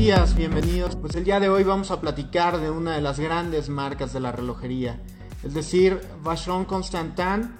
días, bienvenidos. Pues el día de hoy vamos a platicar de una de las grandes marcas de la relojería. Es decir, Vacheron Constantin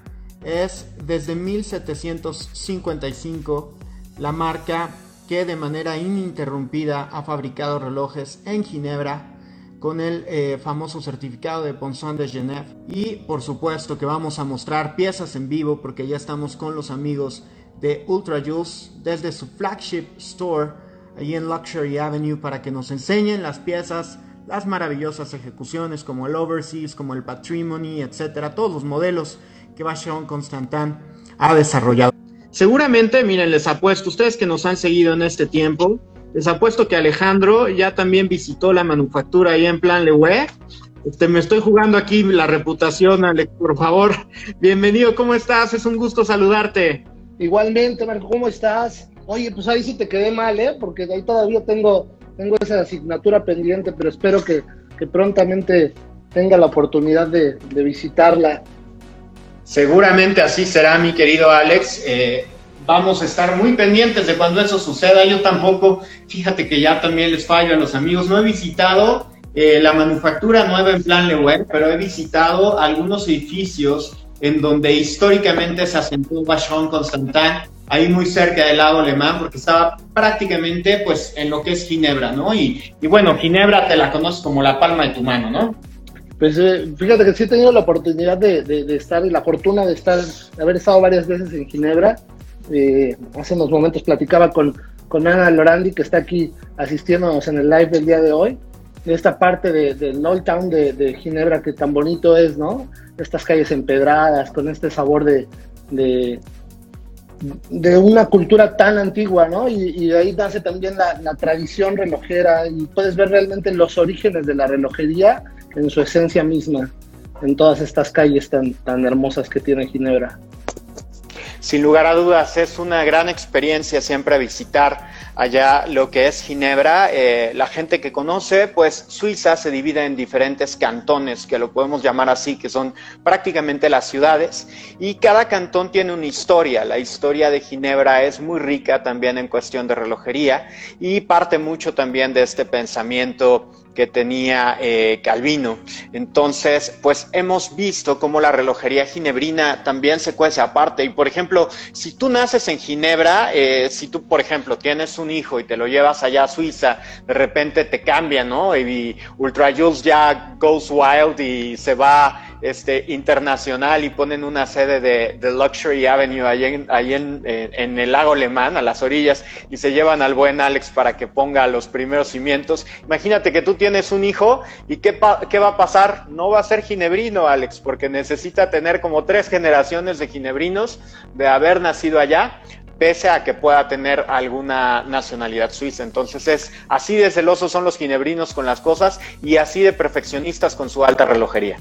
es desde 1755 la marca que de manera ininterrumpida ha fabricado relojes en Ginebra con el eh, famoso certificado de Ponson de Genève. Y por supuesto que vamos a mostrar piezas en vivo porque ya estamos con los amigos de Ultra Juice desde su flagship store ahí en Luxury Avenue para que nos enseñen las piezas, las maravillosas ejecuciones como el Overseas, como el Patrimony, etcétera, todos los modelos que Vacheron Constantin ha desarrollado. Seguramente, miren, les apuesto, ustedes que nos han seguido en este tiempo, les apuesto que Alejandro ya también visitó la manufactura ahí en Plan Lewe. Este, me estoy jugando aquí la reputación, Alex, por favor. Bienvenido, ¿cómo estás? Es un gusto saludarte. Igualmente, Marco, ¿cómo estás? Oye, pues ahí sí te quedé mal, ¿eh? Porque ahí todavía tengo, tengo esa asignatura pendiente, pero espero que, prontamente tenga la oportunidad de, visitarla. Seguramente así será, mi querido Alex. Eh, vamos a estar muy pendientes de cuando eso suceda. Yo tampoco, fíjate que ya también les fallo a los amigos, no he visitado eh, la manufactura nueva en plan Lewer, pero he visitado algunos edificios en donde históricamente se asentó Vachon Constantin ahí muy cerca del lago alemán, porque estaba prácticamente pues en lo que es Ginebra, ¿no? Y, bueno, Ginebra te la conoces como la palma de tu mano, ¿no? Pues eh, fíjate que sí he tenido la oportunidad de, estar y la fortuna de estar, de haber estado varias veces en Ginebra. Eh, hace unos momentos platicaba con, con Ana Lorandi, que está aquí asistiéndonos en el live del día de hoy, de esta parte del de Old Town de, Ginebra que tan bonito es, ¿no? Estas calles empedradas, con este sabor de una cultura tan antigua, ¿no? Y, de ahí nace también la, tradición relojera y puedes ver realmente los orígenes de la relojería en su esencia misma, en todas estas calles tan, tan hermosas que tiene Ginebra. Sin lugar a dudas, es una gran experiencia siempre visitar allá lo que es Ginebra. Eh, la gente que conoce, pues Suiza se divide en diferentes cantones, que lo podemos llamar así, que son prácticamente las ciudades, y cada cantón tiene una historia. La historia de Ginebra es muy rica también en cuestión de relojería y parte mucho también de este pensamiento que tenía eh, Calvino. Entonces, pues hemos visto cómo la relojería ginebrina también se cuece aparte. Y por ejemplo, si tú naces en Ginebra, eh, si tú, por ejemplo, tienes un hijo y te lo llevas allá a Suiza, de repente te cambia, ¿no? Y Ultra Jules ya goes wild y se va este, internacional y ponen una sede de, Luxury Avenue ahí, en, el lago Alemán, a las orillas, y se llevan al buen Alex para que ponga los primeros cimientos. Imagínate que tú tienes un hijo y ¿qué, qué va a pasar? No va a ser ginebrino, Alex, porque necesita tener como tres generaciones de ginebrinos de haber nacido allá pese a que pueda tener alguna nacionalidad suiza. Entonces es así de celosos son los ginebrinos con las cosas y así de perfeccionistas con su alta relojería.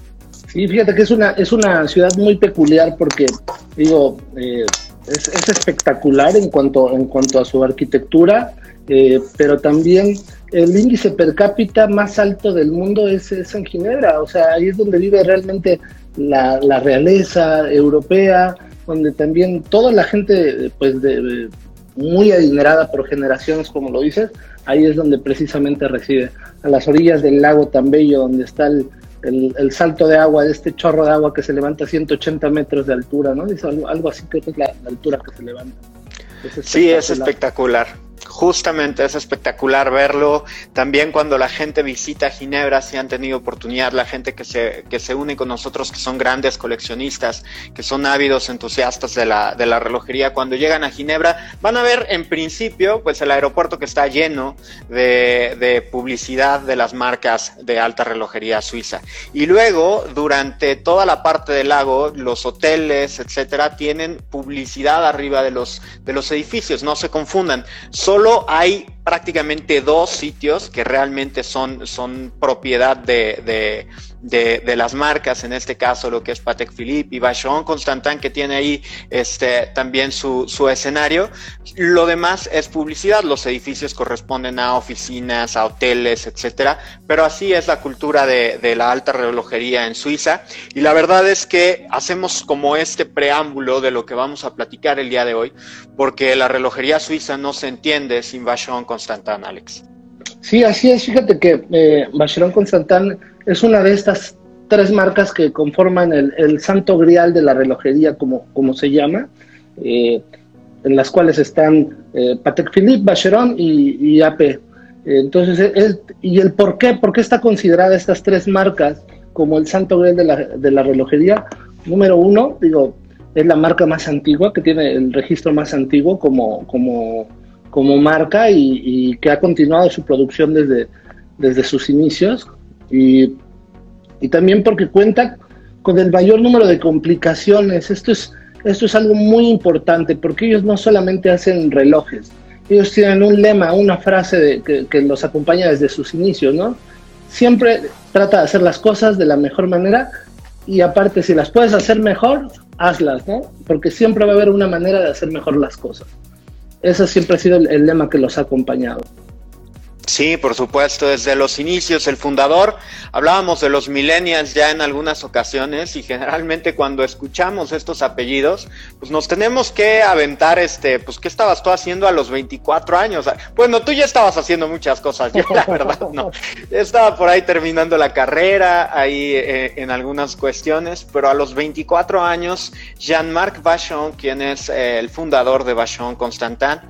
Sí, fíjate que es una, es una ciudad muy peculiar porque, digo, eh, es, espectacular en cuanto, en cuanto a su arquitectura, eh, pero también el índice per cápita más alto del mundo es, en Ginebra, o sea, ahí es donde vive realmente la, realeza europea, donde también toda la gente, pues, de, muy adinerada por generaciones, como lo dices, ahí es donde precisamente reside, a las orillas del lago tan bello, donde está el, el, salto de agua, de este chorro de agua que se levanta a 180 metros de altura, ¿no? Es algo, así que es la, altura que se levanta. sí, es espectacular. Justamente es espectacular verlo. También cuando la gente visita Ginebra, si han tenido oportunidad, la gente que se, que se une con nosotros, que son grandes coleccionistas, que son ávidos entusiastas de la, de la relojería, cuando llegan a Ginebra, van a ver en principio, pues el aeropuerto que está lleno de, de publicidad de las marcas de alta relojería suiza. Y luego, durante toda la parte del lago, los hoteles, etcétera, tienen publicidad arriba de los, de los edificios. No se confundan solo hay prácticamente dos sitios que realmente son, son propiedad de, de, las marcas, en este caso lo que es Patek Philippe y Vacheron Constantin, que tiene ahí este, también su, su escenario. Lo demás es publicidad, los edificios corresponden a oficinas, a hoteles, etcétera, pero así es la cultura de, de la alta relojería en Suiza. Y la verdad es que hacemos como este preámbulo de lo que vamos a platicar el día de hoy, porque la relojería suiza no se entiende sin Vacheron Constantin, Alex. Sí, así es. Fíjate que eh, Bacheron Constantin es una de estas tres marcas que conforman el, santo grial de la relojería, como, como se llama, eh, en las cuales están eh, Patek Philippe, Bacheron y, AP. Entonces, ¿y el por qué? ¿Por qué está considerada estas tres marcas como el santo grial de la, de la relojería? Número uno, digo, es la marca más antigua, que tiene el registro más antiguo como, como, como marca y, que ha continuado su producción desde, desde sus inicios. Y, y, también porque cuenta con el mayor número de complicaciones. Esto es, esto es algo muy importante porque ellos no solamente hacen relojes, ellos tienen un lema, una frase que, que los acompaña desde sus inicios, ¿no? Siempre trata de hacer las cosas de la mejor manera y aparte si las puedes hacer mejor, hazlas, ¿no? Porque siempre va a haber una manera de hacer mejor las cosas. Ese siempre ha sido el, lema que los ha acompañado. Sí, por supuesto, desde los inicios, el fundador, hablábamos de los millennials ya en algunas ocasiones y generalmente cuando escuchamos estos apellidos, pues nos tenemos que aventar este, pues ¿qué estabas tú haciendo a los 24 años? Bueno, tú ya estabas haciendo muchas cosas, yo la verdad no. Estaba por ahí terminando la carrera, ahí eh, en algunas cuestiones, pero a los 24 años, Jean-Marc Vachon, quien es eh, el fundador de Vachon Constantin,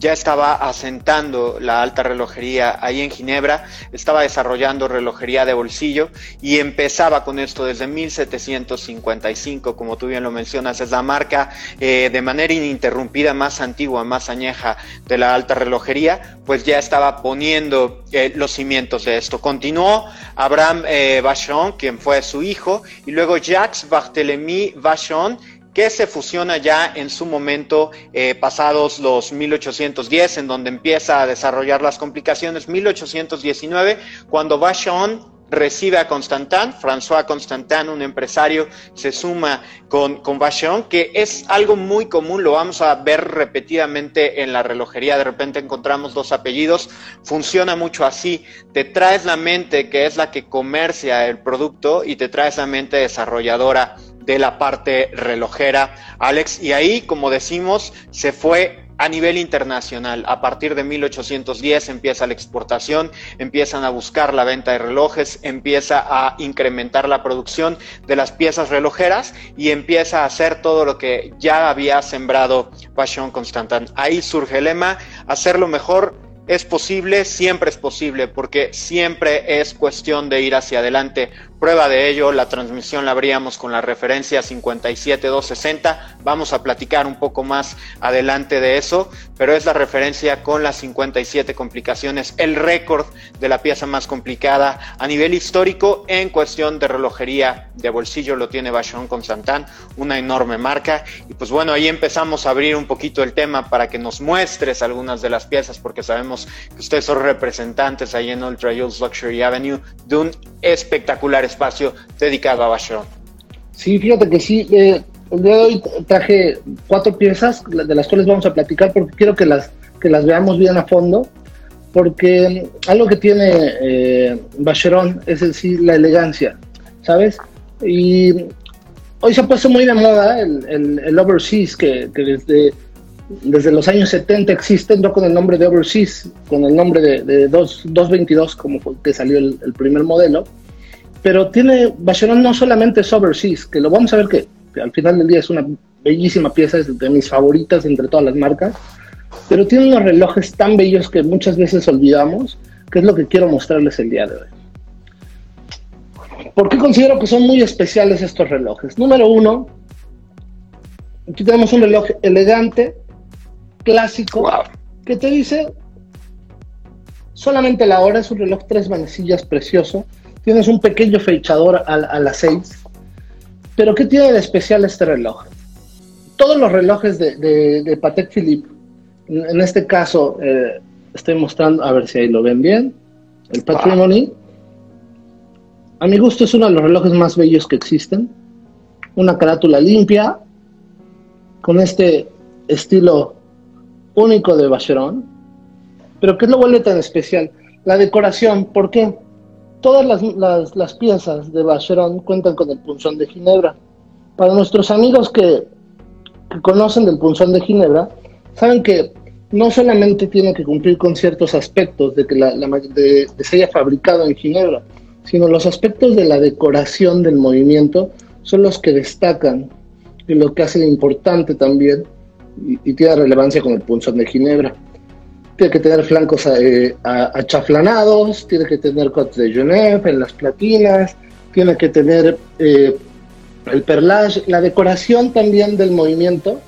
ya estaba asentando la alta relojería ahí en Ginebra, estaba desarrollando relojería de bolsillo y empezaba con esto desde 1755, como tú bien lo mencionas, es la marca eh, de manera ininterrumpida más antigua, más añeja de la alta relojería, pues ya estaba poniendo eh, los cimientos de esto. Continuó Abraham eh, Vachon, quien fue su hijo, y luego Jacques Barthélemy Vachon, que se fusiona ya en su momento eh, pasados los 1810, en donde empieza a desarrollar las complicaciones, 1819, cuando Vachon recibe a Constantin, François Constantin, un empresario, se suma con, con Vachon, que es algo muy común, lo vamos a ver repetidamente en la relojería, de repente encontramos dos apellidos, funciona mucho así, te traes la mente que es la que comercia el producto y te traes la mente desarrolladora de la parte relojera, Alex. Y ahí, como decimos, se fue a nivel internacional. A partir de 1810 empieza la exportación, empiezan a buscar la venta de relojes, empieza a incrementar la producción de las piezas relojeras y empieza a hacer todo lo que ya había sembrado Passion Constantin. Ahí surge el lema, hacerlo mejor es posible, siempre es posible, porque siempre es cuestión de ir hacia adelante. Prueba de ello, la transmisión la abríamos con la referencia 57260. Vamos a platicar un poco más adelante de eso, pero es la referencia con las 57 complicaciones, el récord de la pieza más complicada a nivel histórico en cuestión de relojería de bolsillo lo tiene Bachon Constantin, una enorme marca. Y pues bueno, ahí empezamos a abrir un poquito el tema para que nos muestres algunas de las piezas, porque sabemos que ustedes son representantes ahí en Ultra Hills Luxury Avenue de un espectacular espacio dedicado a Vacheron. Sí, fíjate que sí. Eh, el día de hoy traje cuatro piezas de las cuales vamos a platicar porque quiero que las, que las veamos bien a fondo. Porque algo que tiene eh, Vacheron es decir, la elegancia, ¿sabes? Y hoy se ha puesto muy de moda el, el, overseas, que, que, desde, desde los años 70 existe, no con el nombre de overseas, con el nombre de, de 222, como que salió el, el primer modelo pero tiene, Vacheron no solamente es overseas, que lo vamos a ver que, al final del día es una bellísima pieza, es de mis favoritas entre todas las marcas, pero tiene unos relojes tan bellos que muchas veces olvidamos, que es lo que quiero mostrarles el día de hoy. ¿Por qué considero que son muy especiales estos relojes? Número uno, aquí tenemos un reloj elegante, clásico, que te dice solamente la hora, es un reloj tres manecillas precioso, Tienes un pequeño fechador a, las 6. Pero ¿qué tiene de especial este reloj? Todos los relojes de, Patek Philippe, en, este caso eh, estoy mostrando, a ver si ahí lo ven bien, el Patrimony. A mi gusto es uno de los relojes más bellos que existen. Una carátula limpia, con este estilo único de Vacheron. Pero ¿qué lo vuelve tan especial? La decoración, ¿por qué? Todas las, piezas de Bacheron cuentan con el punzón de Ginebra. Para nuestros amigos que, conocen del punzón de Ginebra, saben que no solamente tiene que cumplir con ciertos aspectos de que la, de, se haya fabricado en Ginebra, sino los aspectos de la decoración del movimiento son los que destacan y lo que hace importante también y, tiene relevancia con el punzón de Ginebra. Tiene que tener flancos eh, achaflanados, tiene que tener cotes de Genève en las platinas, tiene que tener eh, el perlage, la decoración también del movimiento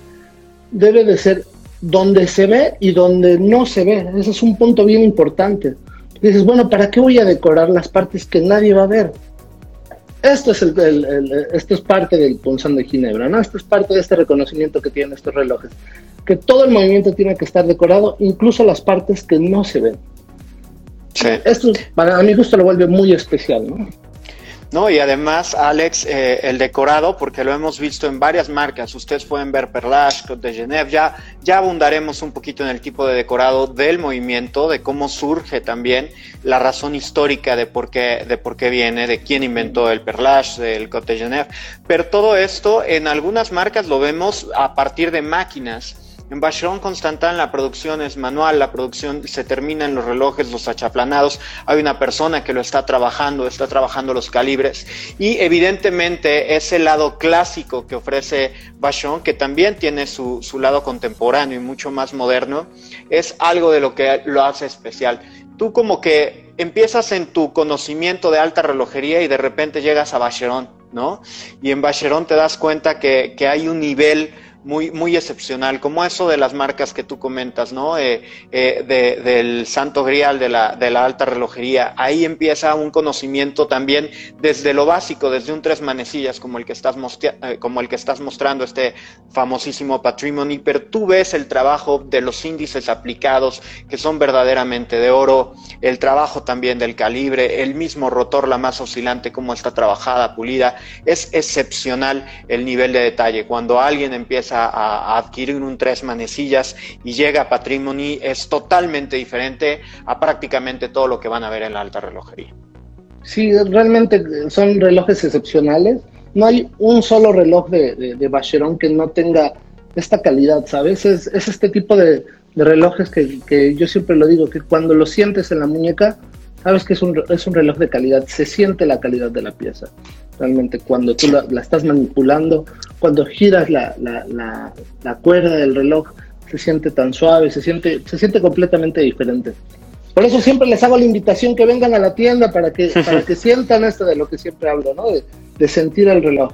debe de ser donde se ve y donde no se ve. Ese es un punto bien importante. Dices, bueno, ¿para qué voy a decorar las partes que nadie va a ver? Esto es, el, esto es parte del punzón de Ginebra, ¿no? Esto es parte de este reconocimiento que tienen estos relojes. Que todo el movimiento tiene que estar decorado, incluso las partes que no se ven. Esto, para mi gusto, lo vuelve muy especial, ¿no? No, y además, Alex, eh, el decorado, porque lo hemos visto en varias marcas, ustedes pueden ver Perlage, de Genève, ya, ya abundaremos un poquito en el tipo de decorado del movimiento, de cómo surge también la razón histórica de por qué, de por qué viene, de quién inventó el Perlage, el Cote de Genève, pero todo esto en algunas marcas lo vemos a partir de máquinas en Vacheron Constantin la producción es manual, la producción se termina en los relojes, los achaplanados, hay una persona que lo está trabajando, está trabajando los calibres y evidentemente ese lado clásico que ofrece Vacheron, que también tiene su, su lado contemporáneo y mucho más moderno, es algo de lo que lo hace especial. Tú como que empiezas en tu conocimiento de alta relojería y de repente llegas a Vacheron, ¿no? Y en Vacheron te das cuenta que, que hay un nivel muy, muy excepcional, como eso de las marcas que tú comentas, ¿no? Eh, eh, del santo grial de la, de la alta relojería. Ahí empieza un conocimiento también desde lo básico, desde un tres manecillas como el que estás, eh, como el que estás mostrando, este famosísimo Patrimony, pero tú ves el trabajo de los índices aplicados que son verdaderamente de oro, el trabajo también del calibre, el mismo rotor, la más oscilante, cómo está trabajada, pulida. Es excepcional el nivel de detalle. Cuando alguien empieza adquirir un tres manecillas y llega a Patrimony, es totalmente diferente a prácticamente todo lo que van a ver en la alta relojería. Sí, realmente son relojes excepcionales. No hay un solo reloj de, de, que no tenga esta calidad, ¿sabes? Es, este tipo de, relojes que, que, yo siempre lo digo, que cuando lo sientes en la muñeca, sabes que es un, es un reloj de calidad, se siente la calidad de la pieza. Realmente cuando tú la, estás manipulando, cuando giras la, la, la, cuerda del reloj, se siente tan suave, se siente, se siente completamente diferente. Por eso siempre les hago la invitación que vengan a la tienda para que, para que sientan esto de lo que siempre hablo, ¿no? De, de sentir el reloj.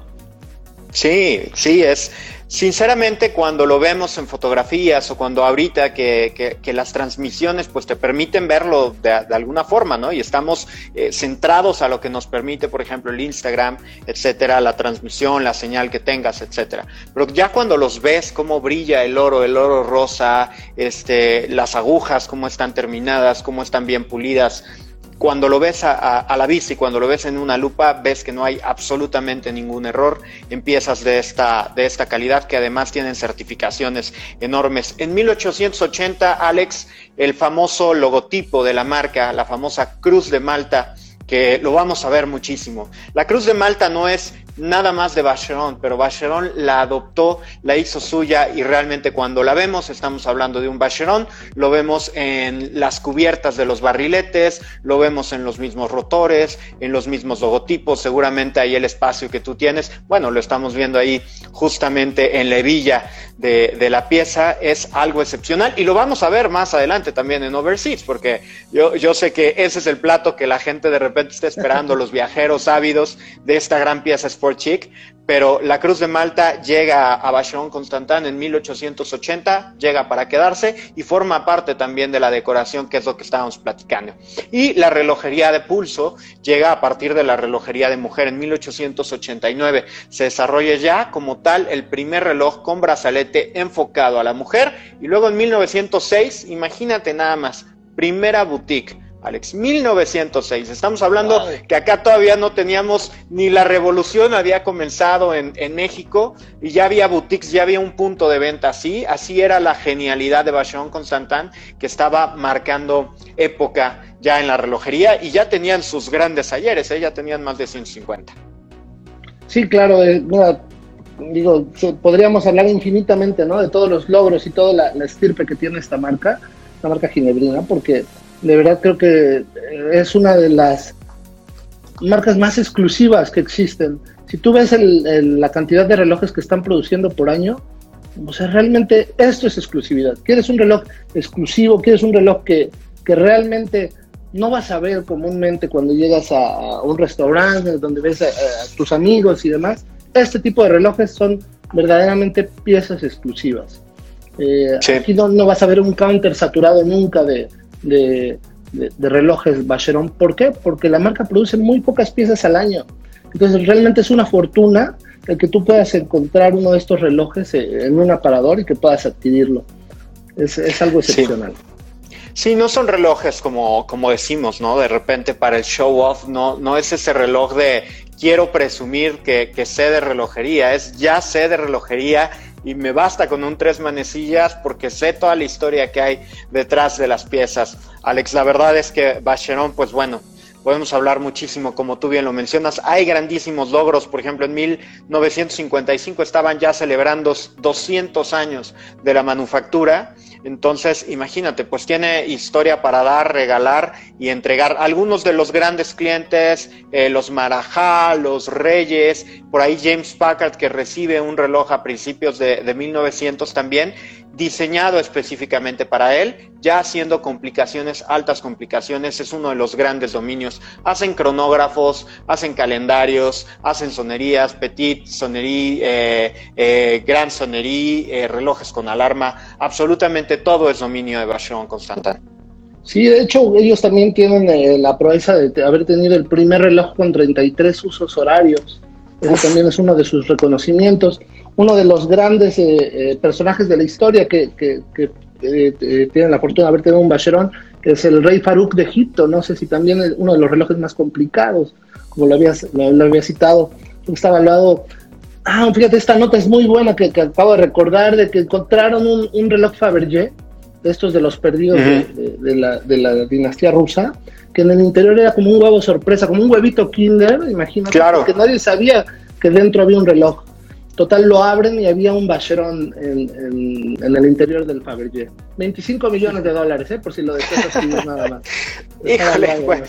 Sí, sí, es, Sinceramente, cuando lo vemos en fotografías o cuando ahorita que, las transmisiones pues te permiten verlo de, alguna forma, ¿no? Y estamos eh, centrados a lo que nos permite, por ejemplo, el Instagram, etcétera, la transmisión, la señal que tengas, etcétera. Pero ya cuando los ves, cómo brilla el oro, el oro rosa, este, las agujas, cómo están terminadas, cómo están bien pulidas, cuando lo ves a, la vista y cuando lo ves en una lupa, ves que no hay absolutamente ningún error en piezas de esta, de esta calidad que además tienen certificaciones enormes. En 1880, Alex, el famoso logotipo de la marca, la famosa Cruz de Malta, que lo vamos a ver muchísimo. La Cruz de Malta no es nada más de Vacheron, pero Vacheron la adoptó, la hizo suya y realmente cuando la vemos estamos hablando de un Vacheron, lo vemos en las cubiertas de los barriletes, lo vemos en los mismos rotores, en los mismos logotipos, seguramente ahí el espacio que tú tienes, bueno, lo estamos viendo ahí justamente en la hebilla de, la pieza, es algo excepcional y lo vamos a ver más adelante también en Overseas, porque yo, yo sé que ese es el plato que la gente de repente está esperando, los viajeros ávidos de esta gran pieza Chic, pero la Cruz de Malta llega a Vacheron Constantin en 1880, llega para quedarse y forma parte también de la decoración, que es lo que estábamos platicando. Y la relojería de pulso llega a partir de la relojería de mujer en 1889. Se desarrolla ya como tal el primer reloj con brazalete enfocado a la mujer y luego en 1906, imagínate nada más, primera boutique Alex, 1906. Estamos hablando que acá todavía no teníamos ni la revolución había comenzado en, México y ya había boutiques, ya había un punto de venta así. Así era la genialidad de Vacheron Constantin que estaba marcando época ya en la relojería y ya tenían sus grandes ayeres, ¿eh? ya tenían más de 150. Sí, claro. Eh, digo, podríamos hablar infinitamente, ¿no? De todos los logros y toda la, estirpe que tiene esta marca, la marca ginebrina, porque de verdad creo que es una de las marcas más exclusivas que existen. Si tú ves la cantidad de relojes que están produciendo por año, o sea, realmente esto es exclusividad. Quieres un reloj exclusivo, quieres un reloj que, que realmente no vas a ver comúnmente cuando llegas a, un restaurante donde ves a, tus amigos y demás. Este tipo de relojes son verdaderamente piezas exclusivas. Eh, aquí no, no, vas a ver un counter saturado nunca de, de, relojes Vacheron. ¿Por qué? Porque la marca produce muy pocas piezas al año. Entonces realmente es una fortuna el que tú puedas encontrar uno de estos relojes eh, en un aparador y que puedas adquirirlo. Es, es algo excepcional. Sí, no son relojes como, como decimos, ¿no? De repente para el show off, no, no es ese reloj de quiero presumir que, que sé de relojería, es ya sé de relojería y me basta con un tres manecillas porque sé toda la historia que hay detrás de las piezas. Alex, la verdad es que Vacheron, pues bueno, podemos hablar muchísimo, como tú bien lo mencionas. Hay grandísimos logros, por ejemplo, en 1955 estaban ya celebrando 200 años de la manufactura. Entonces, imagínate, pues tiene historia para dar, regalar y entregar. Algunos de los grandes clientes, eh, los Marajá, los Reyes, por ahí James Packard que recibe un reloj a principios de, de 1900 también diseñado específicamente para él, ya haciendo complicaciones, altas complicaciones, es uno de los grandes dominios. Hacen cronógrafos, hacen calendarios, hacen sonerías, petit, sonería, eh, eh, gran sonería, eh, relojes con alarma, absolutamente todo es dominio de Vacheron Constantin. Sí, de hecho ellos también tienen la proeza de haber tenido el primer reloj con 33 usos horarios. Eso también es uno de sus reconocimientos uno de los grandes eh, eh, personajes de la historia que, que, eh, tiene la fortuna de haber tenido un Bacheron, que es el rey Farouk de Egipto. No sé si también es uno de los relojes más complicados, como lo había, lo, había citado. Está evaluado. Ah, fíjate, esta nota es muy buena que, acabo de recordar de que encontraron un, reloj Fabergé, de estos de los perdidos de, la, de, la, dinastía rusa, que en el interior era como un huevo sorpresa, como un huevito Kinder, imagínate, claro. que nadie sabía que dentro había un reloj. Total, lo abren y había un bacherón en, el interior del Fabergé. 25 millones de dólares, ¿eh? por si lo deseas nada más. Híjole, bueno,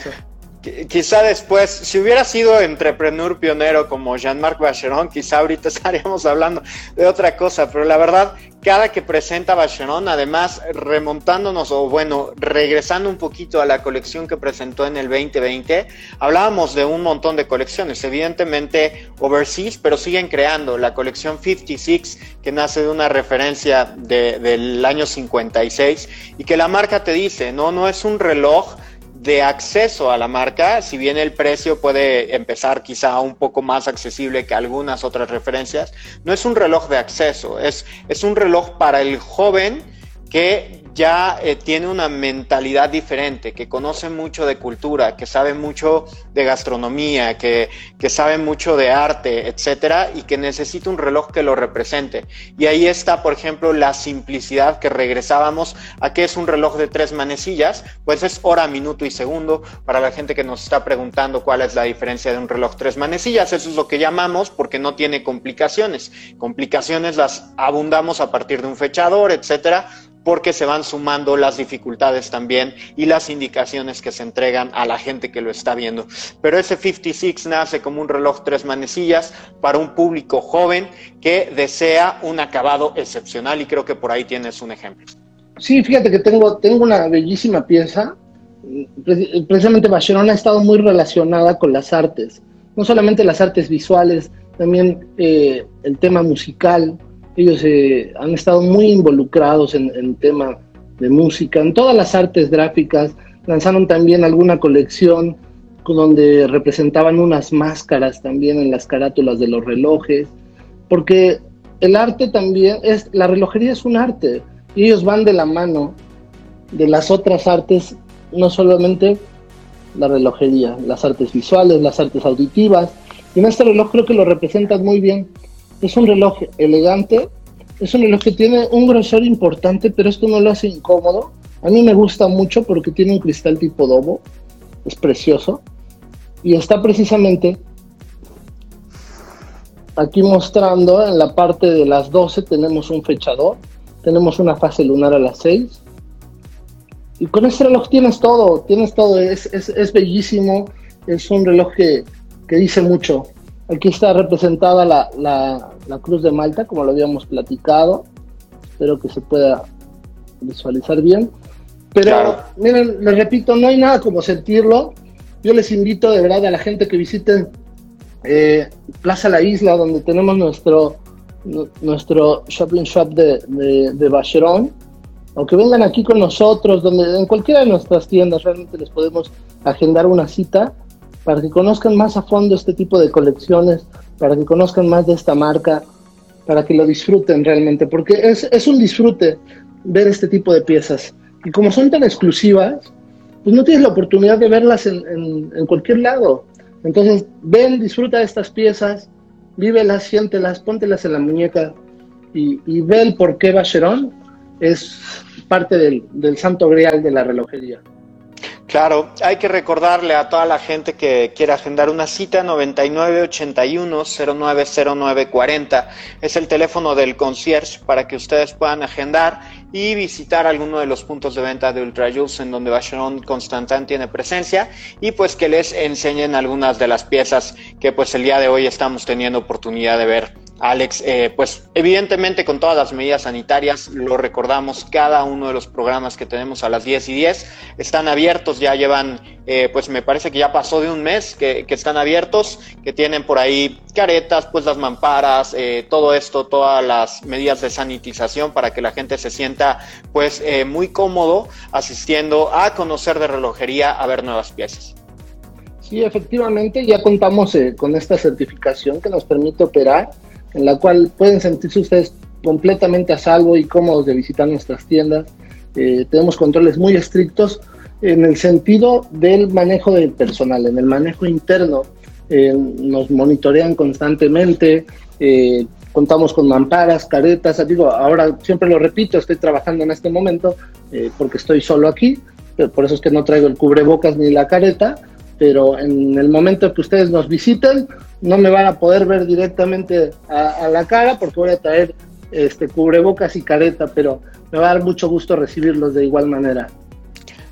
quizá después, si hubiera sido entrepreneur pionero como Jean-Marc Bacheron, quizá ahorita estaríamos hablando de otra cosa, pero la verdad, cada que presenta Bacheron, además remontándonos o bueno, regresando un poquito a la colección que presentó en el 2020, hablábamos de un montón de colecciones, evidentemente overseas, pero siguen creando. La colección 56, que nace de una referencia del año 56 y que la marca te dice, no, no es un reloj, de acceso a la marca, si bien el precio puede empezar quizá un poco más accesible que algunas otras referencias, no es un reloj de acceso, es, es un reloj para el joven que ya eh, tiene una mentalidad diferente, que conoce mucho de cultura, que sabe mucho de gastronomía, que, que sabe mucho de arte, etcétera, y que necesita un reloj que lo represente. Y ahí está, por ejemplo, la simplicidad que regresábamos a que es un reloj de tres manecillas, pues es hora, minuto y segundo. Para la gente que nos está preguntando cuál es la diferencia de un reloj tres manecillas, eso es lo que llamamos porque no tiene complicaciones. Complicaciones las abundamos a partir de un fechador, etcétera porque se van sumando las dificultades también y las indicaciones que se entregan a la gente que lo está viendo. Pero ese 56 nace como un reloj tres manecillas para un público joven que desea un acabado excepcional y creo que por ahí tienes un ejemplo. Sí, fíjate que tengo, tengo una bellísima pieza. Precisamente Barcelona ha estado muy relacionada con las artes, no solamente las artes visuales, también eh, el tema musical, ellos eh, han estado muy involucrados en el tema de música, en todas las artes gráficas. Lanzaron también alguna colección donde representaban unas máscaras también en las carátulas de los relojes, porque el arte también es, la relojería es un arte ellos van de la mano de las otras artes, no solamente la relojería, las artes visuales, las artes auditivas, y en este reloj creo que lo representan muy bien. Es un reloj elegante, es un reloj que tiene un grosor importante, pero esto no lo hace incómodo. A mí me gusta mucho porque tiene un cristal tipo dobo, es precioso, y está precisamente aquí mostrando en la parte de las 12 tenemos un fechador, tenemos una fase lunar a las 6. Y con este reloj tienes todo, tienes todo, es, es, bellísimo, es un reloj que, que, dice mucho. Aquí está representada la, la, la, Cruz de Malta, como lo habíamos platicado. Espero que se pueda visualizar bien. Pero miren, les repito, no hay nada como sentirlo. Yo les invito de verdad a la gente que visiten eh, Plaza La Isla, donde tenemos nuestro, nuestro shopping shop de, de, de Bacheron, o que vengan aquí con nosotros, donde en cualquiera de nuestras tiendas realmente les podemos agendar una cita para que conozcan más a fondo este tipo de colecciones, para que conozcan más de esta marca, para que lo disfruten realmente, porque es, es un disfrute ver este tipo de piezas. Y como son tan exclusivas, pues no tienes la oportunidad de verlas en, en, cualquier lado. Entonces, ven, disfruta de estas piezas, vívelas, siéntelas, póntelas en la muñeca y, y ve el por qué Vacheron es parte del, del santo grial de la relojería. Claro, hay que recordarle a toda la gente que quiera agendar una cita 9981-090940. Es el teléfono del concierge para que ustedes puedan agendar y visitar alguno de los puntos de venta de Ultra en donde Vacheron Constantin tiene presencia y pues que les enseñen algunas de las piezas que pues el día de hoy estamos teniendo oportunidad de ver Alex, eh, pues evidentemente con todas las medidas sanitarias, lo recordamos, cada uno de los programas que tenemos a las 10 y 10 están abiertos, ya llevan, eh, pues me parece que ya pasó de un mes que, están abiertos, que tienen por ahí caretas, pues las mamparas, eh, todo esto, todas las medidas de sanitización para que la gente se sienta pues eh, muy cómodo asistiendo a conocer de relojería, a ver nuevas piezas. Sí, efectivamente, ya contamos eh, con esta certificación que nos permite operar en la cual pueden sentirse ustedes completamente a salvo y cómodos de visitar nuestras tiendas. Eh, tenemos controles muy estrictos en el sentido del manejo del personal, en el manejo interno. Eh, nos monitorean constantemente, eh, contamos con mamparas, caretas, digo, ahora siempre lo repito, estoy trabajando en este momento porque estoy solo aquí, por eso es que no traigo el cubrebocas ni la careta, pero en el momento que ustedes nos visiten, no me van a poder ver directamente a, la cara porque voy a traer este cubrebocas y careta, pero me va a dar mucho gusto recibirlos de igual manera.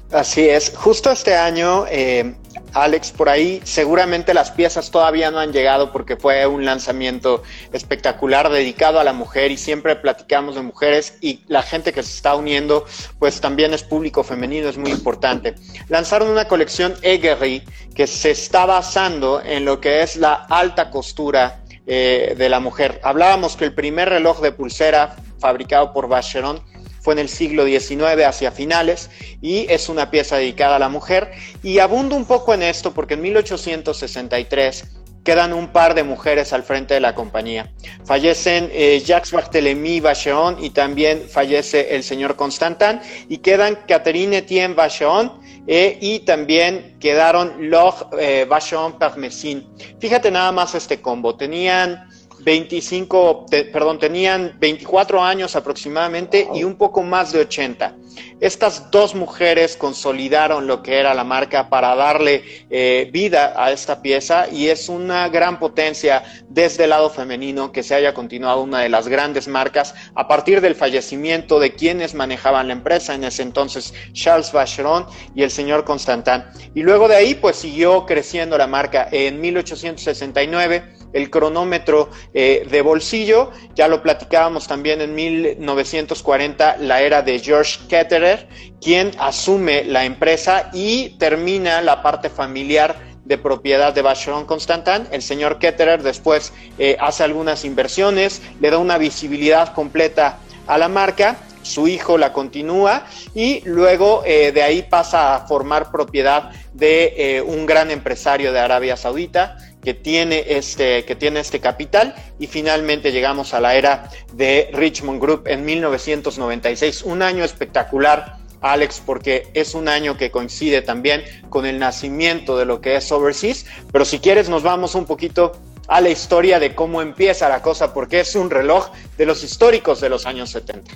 Así es, justo este año, eh, Alex, por ahí seguramente las piezas todavía no han llegado porque fue un lanzamiento espectacular dedicado a la mujer y siempre platicamos de mujeres y la gente que se está uniendo pues también es público femenino, es muy importante. Lanzaron una colección Egery que se está basando en lo que es la alta costura eh, de la mujer. Hablábamos que el primer reloj de pulsera fabricado por Vacheron fue en el siglo XIX hacia finales y es una pieza dedicada a la mujer y abundo un poco en esto porque en 1863 quedan un par de mujeres al frente de la compañía. Fallecen eh, Jacques Barthélemy Vacheron y también fallece el señor Constantin y quedan Catherine Etienne Vacheron eh, y también quedaron Laure eh, Vacheron Parmesin. Fíjate nada más este combo, tenían 25, te, perdón, tenían 24 años aproximadamente y un poco más de 80. Estas dos mujeres consolidaron lo que era la marca para darle eh, vida a esta pieza y es una gran potencia desde el lado femenino que se haya continuado una de las grandes marcas a partir del fallecimiento de quienes manejaban la empresa en ese entonces, Charles Vacheron y el señor Constantin. Y luego de ahí pues siguió creciendo la marca. En 1869 el cronómetro eh, de bolsillo. Ya lo platicábamos también en 1940, la era de George Ketterer, quien asume la empresa y termina la parte familiar de propiedad de Vacheron Constantin. El señor Ketterer después eh, hace algunas inversiones, le da una visibilidad completa a la marca su hijo la continúa y luego eh, de ahí pasa a formar propiedad de un gran empresario de Arabia Saudita que tiene este, que tiene este capital y finalmente llegamos a la era de Richmond Group en 1996, un año espectacular. Alex, porque es un año que coincide también con el nacimiento de lo que es Overseas, pero si quieres nos vamos un poquito a la historia de cómo empieza la cosa, porque es un reloj de los históricos de los años 70.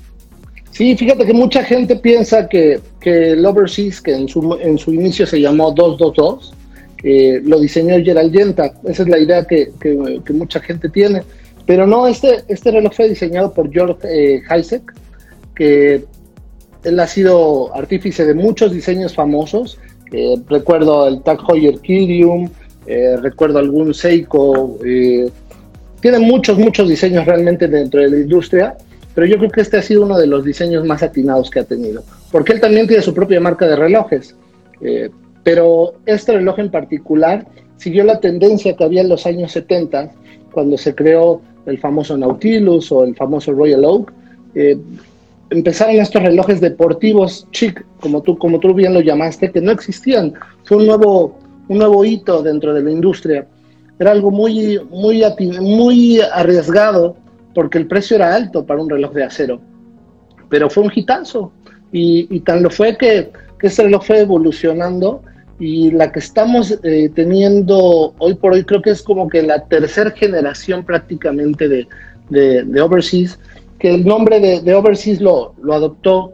Sí, fíjate que mucha gente piensa que, que el Overseas, que en su, en su inicio se llamó 222, lo diseñó Gerald Yenta. Esa es la idea que, mucha gente tiene. Pero no, este, este reloj fue diseñado por George eh, que él ha sido artífice de muchos diseños famosos. Eh, recuerdo el Tag Heuer Kirium, eh, recuerdo algún Seiko. Eh, tiene muchos, muchos diseños realmente dentro de la industria, pero yo creo que este ha sido uno de los diseños más atinados que ha tenido, porque él también tiene su propia marca de relojes. Pero este reloj en particular siguió la tendencia que había en los años 70, cuando se creó el famoso Nautilus o el famoso Royal Oak empezaron estos relojes deportivos chic, como tú, como tú bien lo llamaste, que no existían. Fue un nuevo, un nuevo hito dentro de la industria. Era algo muy, muy, muy arriesgado porque el precio era alto para un reloj de acero. Pero fue un hitazo. Y, y tan lo fue que, que este reloj fue evolucionando y la que estamos eh, teniendo hoy por hoy creo que es como que la tercera generación prácticamente de, de, de Overseas que el nombre de, Overseas lo, lo, adoptó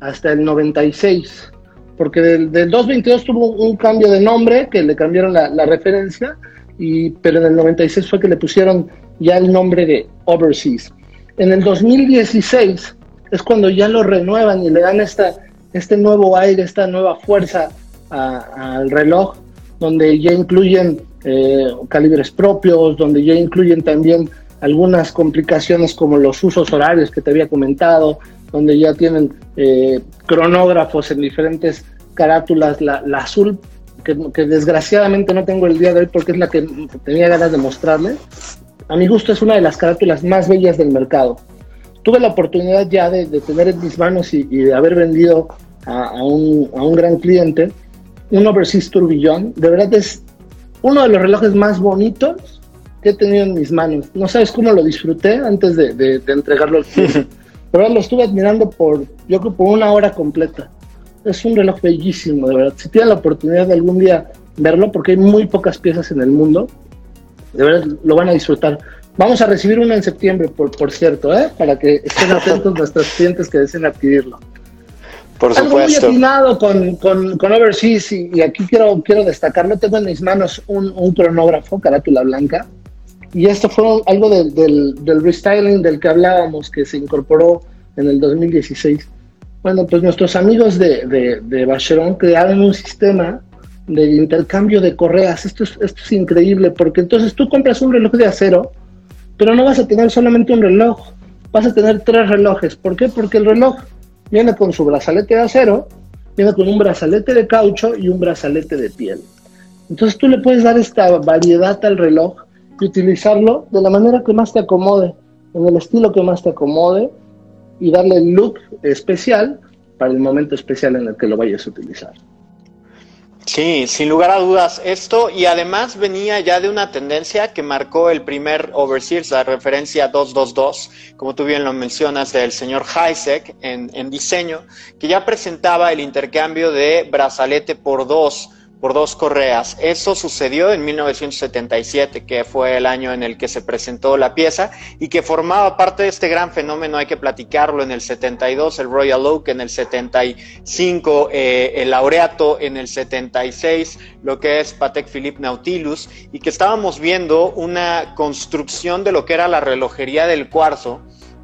hasta el 96, porque del, 222 tuvo un cambio de nombre, que le cambiaron la, referencia, y, pero en el 96 fue que le pusieron ya el nombre de Overseas. En el 2016 es cuando ya lo renuevan y le dan esta, este nuevo aire, esta nueva fuerza al reloj, donde ya incluyen eh, calibres propios, donde ya incluyen también algunas complicaciones como los usos horarios que te había comentado, donde ya tienen eh, cronógrafos en diferentes carátulas, la, azul, que, desgraciadamente no tengo el día de hoy porque es la que tenía ganas de mostrarle. A mi gusto es una de las carátulas más bellas del mercado. Tuve la oportunidad ya de, tener en mis manos y, de haber vendido a, un, a un gran cliente un Overseas Tourbillon. De verdad es uno de los relojes más bonitos que he tenido en mis manos. No sabes cómo lo disfruté antes de, de, entregarlo al cliente. Pero lo estuve admirando por, yo creo, por una hora completa. Es un reloj bellísimo, de verdad. Si tienen la oportunidad de algún día verlo, porque hay muy pocas piezas en el mundo, de verdad lo van a disfrutar. Vamos a recibir uno en septiembre, por, por cierto, ¿eh? para que estén atentos nuestros clientes que deseen adquirirlo. Por supuesto. Algo muy atinado con, con, con Overseas y, aquí quiero, quiero destacarlo. Tengo en mis manos un, un cronógrafo, carátula blanca, y esto fue algo del, del, restyling del que hablábamos, que se incorporó en el 2016. Bueno, pues nuestros amigos de, de, de Bacheron crearon un sistema de intercambio de correas. Esto es, esto es increíble, porque entonces tú compras un reloj de acero, pero no vas a tener solamente un reloj, vas a tener tres relojes. ¿Por qué? Porque el reloj viene con su brazalete de acero, viene con un brazalete de caucho y un brazalete de piel. Entonces tú le puedes dar esta variedad al reloj y utilizarlo de la manera que más te acomode, en el estilo que más te acomode y darle el look especial para el momento especial en el que lo vayas a utilizar. Sí, sin lugar a dudas, esto y además venía ya de una tendencia que marcó el primer Overseers, la referencia 222, como tú bien lo mencionas, del señor Heisek en, en diseño, que ya presentaba el intercambio de brazalete por dos por dos correas. Eso sucedió en 1977, que fue el año en el que se presentó la pieza y que formaba parte de este gran fenómeno, hay que platicarlo, en el 72 el Royal Oak, en el 75 eh, el Laureato, en el 76 lo que es Patek Philippe Nautilus y que estábamos viendo una construcción de lo que era la relojería del cuarzo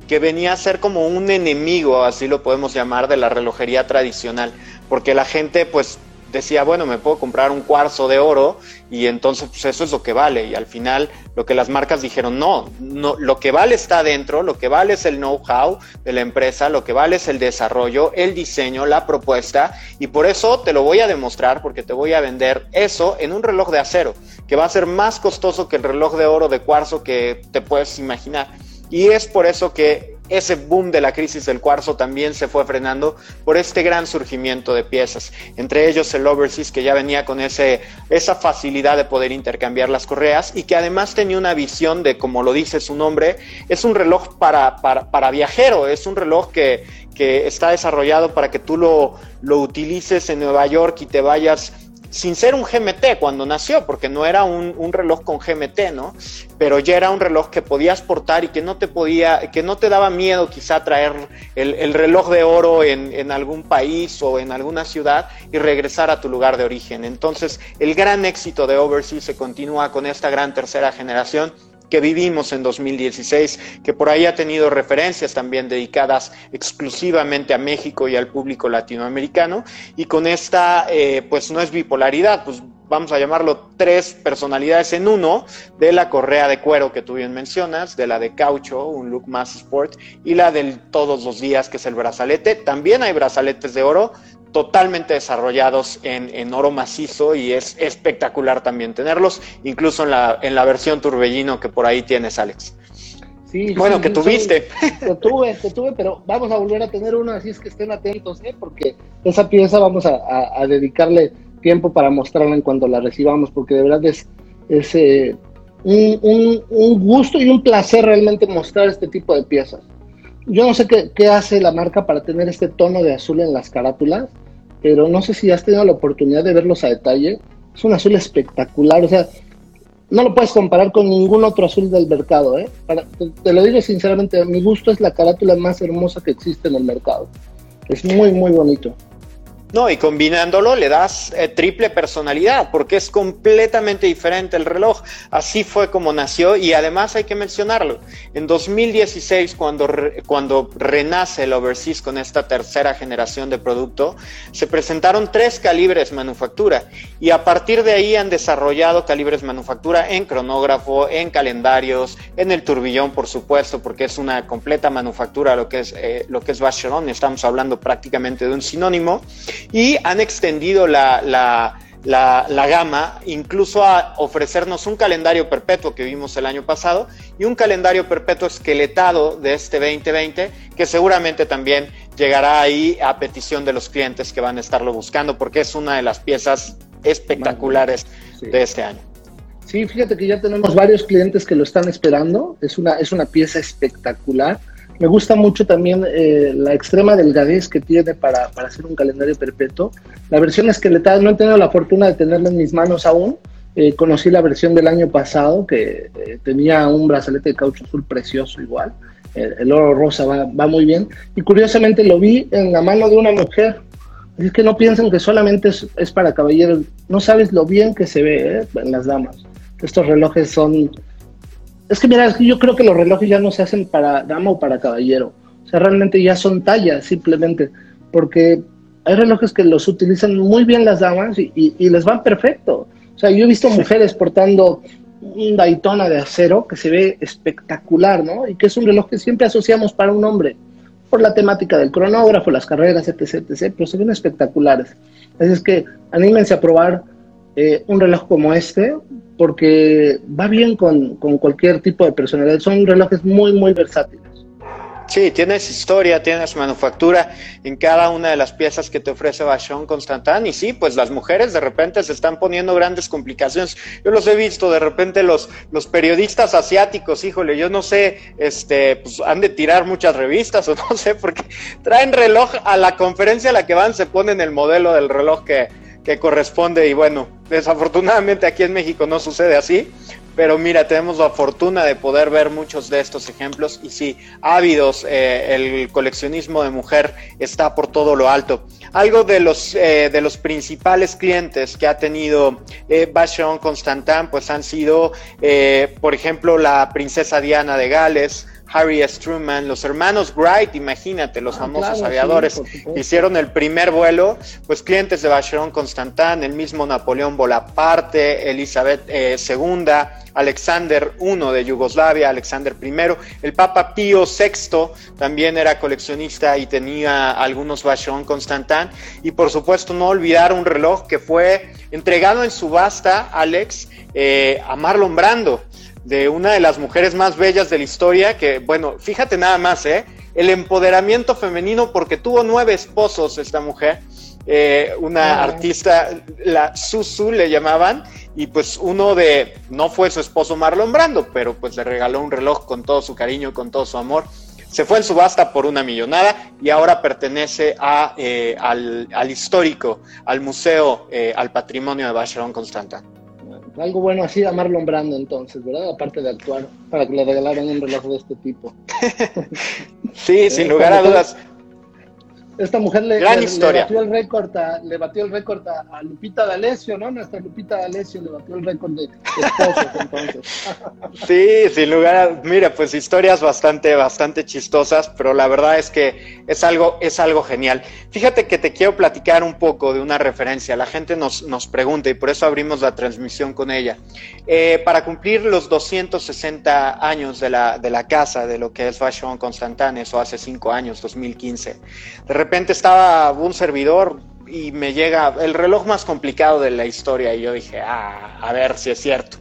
que venía a ser como un enemigo, así lo podemos llamar, de la relojería tradicional, porque la gente pues decía, bueno, me puedo comprar un cuarzo de oro y entonces pues eso es lo que vale. Y al final lo que las marcas dijeron, no, no, lo que vale está dentro, lo que vale es el know-how de la empresa, lo que vale es el desarrollo, el diseño, la propuesta y por eso te lo voy a demostrar porque te voy a vender eso en un reloj de acero, que va a ser más costoso que el reloj de oro de cuarzo que te puedes imaginar. Y es por eso que ese boom de la crisis del cuarzo también se fue frenando por este gran surgimiento de piezas, entre ellos el Overseas que ya venía con ese, esa facilidad de poder intercambiar las correas y que además tenía una visión de, como lo dice su nombre, es un reloj para, para, viajero, es un reloj que, que, está desarrollado para que tú lo, lo utilices en Nueva York y te vayas sin ser un GMT cuando nació, porque no era un, reloj con GMT, ¿no? Pero ya era un reloj que podías portar y que no te podía, que no te daba miedo quizá traer el, reloj de oro en, en, algún país o en alguna ciudad y regresar a tu lugar de origen. Entonces, el gran éxito de Overseas se continúa con esta gran tercera generación que vivimos en 2016, que por ahí ha tenido referencias también dedicadas exclusivamente a México y al público latinoamericano, y con esta, eh, pues no es bipolaridad, pues vamos a llamarlo tres personalidades en uno, de la correa de cuero que tú bien mencionas, de la de caucho, un look más sport, y la del todos los días, que es el brazalete. También hay brazaletes de oro, totalmente desarrollados en, oro macizo y es espectacular también tenerlos, incluso en la, en la versión turbellino que por ahí tienes, Alex. Sí, bueno, que tuviste. Que tuve, que tuve, pero vamos a volver a tener uno, así es que estén atentos, ¿eh? porque esa pieza vamos a, dedicarle tiempo para mostrarla en cuanto la recibamos, porque de verdad es, es eh, un, un, gusto y un placer realmente mostrar este tipo de piezas. Yo no sé qué, qué hace la marca para tener este tono de azul en las carátulas, pero no sé si has tenido la oportunidad de verlos a detalle. Es un azul espectacular, o sea, no lo puedes comparar con ningún otro azul del mercado, ¿eh? te, lo digo sinceramente, a mi gusto es la carátula más hermosa que existe en el mercado. Es muy, muy bonito. No, y combinándolo le das eh, triple personalidad porque es completamente diferente el reloj. Así fue como nació y además hay que mencionarlo. En 2016, cuando, cuando renace el Overseas con esta tercera generación de producto, se presentaron tres calibres manufactura y a partir de ahí han desarrollado calibres manufactura en cronógrafo, en calendarios, en el turbillón, por supuesto, porque es una completa manufactura lo que es, eh, lo que es Vacheron. Estamos hablando prácticamente de un sinónimo y han extendido la, la, gama, incluso a ofrecernos un calendario perpetuo que vimos el año pasado y un calendario perpetuo esqueletado de este 2020 que seguramente también llegará ahí a petición de los clientes que van a estarlo buscando porque es una de las piezas espectaculares de este año. Sí, fíjate que ya tenemos varios clientes que lo están esperando. Es una, es una pieza espectacular. Me gusta mucho también eh, la extrema delgadez que tiene para, para, hacer un calendario perpetuo. La versión esqueletada no he tenido la fortuna de tenerla en mis manos aún. Eh, conocí la versión del año pasado que eh, tenía un brazalete de caucho azul precioso igual. El, oro rosa va, muy bien. Y curiosamente lo vi en la mano de una mujer. Es que no piensen que solamente es, es para caballeros. No sabes lo bien que se ve en las damas. Estos relojes son es que mira, yo creo que los relojes ya no se hacen para dama o para caballero. O sea, realmente ya son tallas, simplemente. Porque hay relojes que los utilizan muy bien las damas y, les van perfecto. O sea, yo he visto mujeres portando un Daytona de acero que se ve espectacular, ¿no? Y que es un reloj que siempre asociamos para un hombre, por la temática del cronógrafo, las carreras, etc., etc., pero se ven espectaculares. Así es que anímense a probar eh, un reloj como este, porque va bien con, cualquier tipo de personalidad. Son relojes muy, muy versátiles. Sí, tienes historia, tienes manufactura en cada una de las piezas que te ofrece Vachon Constantin. Y sí, pues las mujeres de repente se están poniendo grandes complicaciones. Yo los he visto, de repente los, los periodistas asiáticos, híjole, yo no sé, este, pues han de tirar muchas revistas o no sé, porque traen reloj a la conferencia a la que van, se ponen el modelo del reloj que, que corresponde y bueno, desafortunadamente aquí en México no sucede así, pero mira, tenemos la fortuna de poder ver muchos de estos ejemplos y sí, ávidos, eh, el coleccionismo de mujer está por todo lo alto. Algo de los, eh, de los principales clientes que ha tenido eh, Constantin, pues han sido, eh, por ejemplo, la princesa Diana de Gales, Harry S. Truman, los hermanos Wright, imagínate, los ah, famosos aviadores, hicieron el primer vuelo, pues clientes de Vacheron Constantin, el mismo Napoleón Bonaparte, Elizabeth II, eh, Alexander I de Yugoslavia, Alexander I, el Papa Pío VI también era coleccionista y tenía algunos Vacheron Constantin, y por supuesto no olvidar un reloj que fue entregado en subasta, Alex, eh, a Marlon Brando de una de las mujeres más bellas de la historia, que bueno, fíjate nada más, ¿eh? El empoderamiento femenino porque tuvo nueve esposos esta mujer, eh, una ah. artista, la Susu le llamaban, y pues uno de, no fue su esposo Marlon Brando, pero pues le regaló un reloj con todo su cariño, con todo su amor. se fue en subasta por una millonada y ahora pertenece a, eh, al, histórico, al museo, eh, al patrimonio de Vacheron Constantin. Algo bueno así a Marlon Brando entonces, ¿verdad? Aparte de actuar, para que le regalaran un reloj de este tipo. sí, sin lugar a dudas. Esta mujer le, Gran batió el récord a, le batió el récord a, Lupita D'Alessio, ¿no? Nuestra Lupita D'Alessio le batió el récord de esposos entonces. sí, sin lugar a, mira, pues historias bastante, bastante chistosas, pero la verdad es que es algo, es algo genial. Fíjate que te quiero platicar un poco de una referencia. La gente nos, nos pregunta y por eso abrimos la transmisión con ella. Eh, para cumplir los 260 años de la, de la casa, de lo que es Fashion Constantin, eso hace cinco años, 2015. De repente estaba un servidor y me llega el reloj más complicado de la historia y yo dije, ah, a ver si es cierto.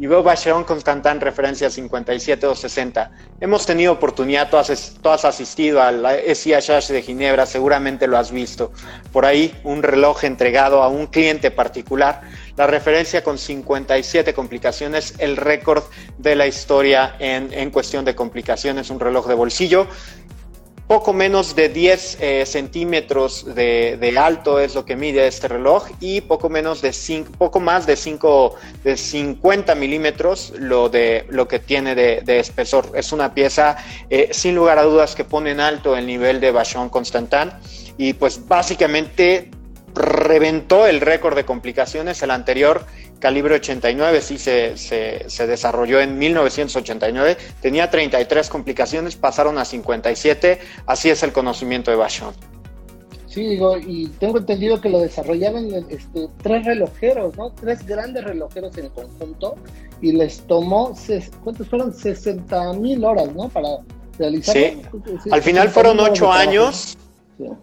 Y veo Vacheron Constantin referencia 57 o 60. Hemos tenido oportunidad, tú has, asistido al SIHH de Ginebra, seguramente lo has visto. Por ahí un reloj entregado a un cliente particular. La referencia con 57 complicaciones, el récord de la historia en, en cuestión de complicaciones, un reloj de bolsillo poco menos de 10 eh, centímetros de, alto es lo que mide este reloj y poco menos de cinco, poco más de 5 de 50 milímetros lo de lo que tiene de, espesor. Es una pieza eh, sin lugar a dudas que pone en alto el nivel de Bachon Constantin y pues básicamente reventó el récord de complicaciones. El anterior calibre 89 sí se, se, desarrolló en 1989, tenía 33 complicaciones, pasaron a 57, así es el conocimiento de Bachon. Sí, digo, y tengo entendido que lo desarrollaron este, tres relojeros, ¿no? Tres grandes relojeros en conjunto y les tomó, ¿cuántos fueron? 60 mil horas, ¿no? Para realizarlo. Sí, al final fueron ocho años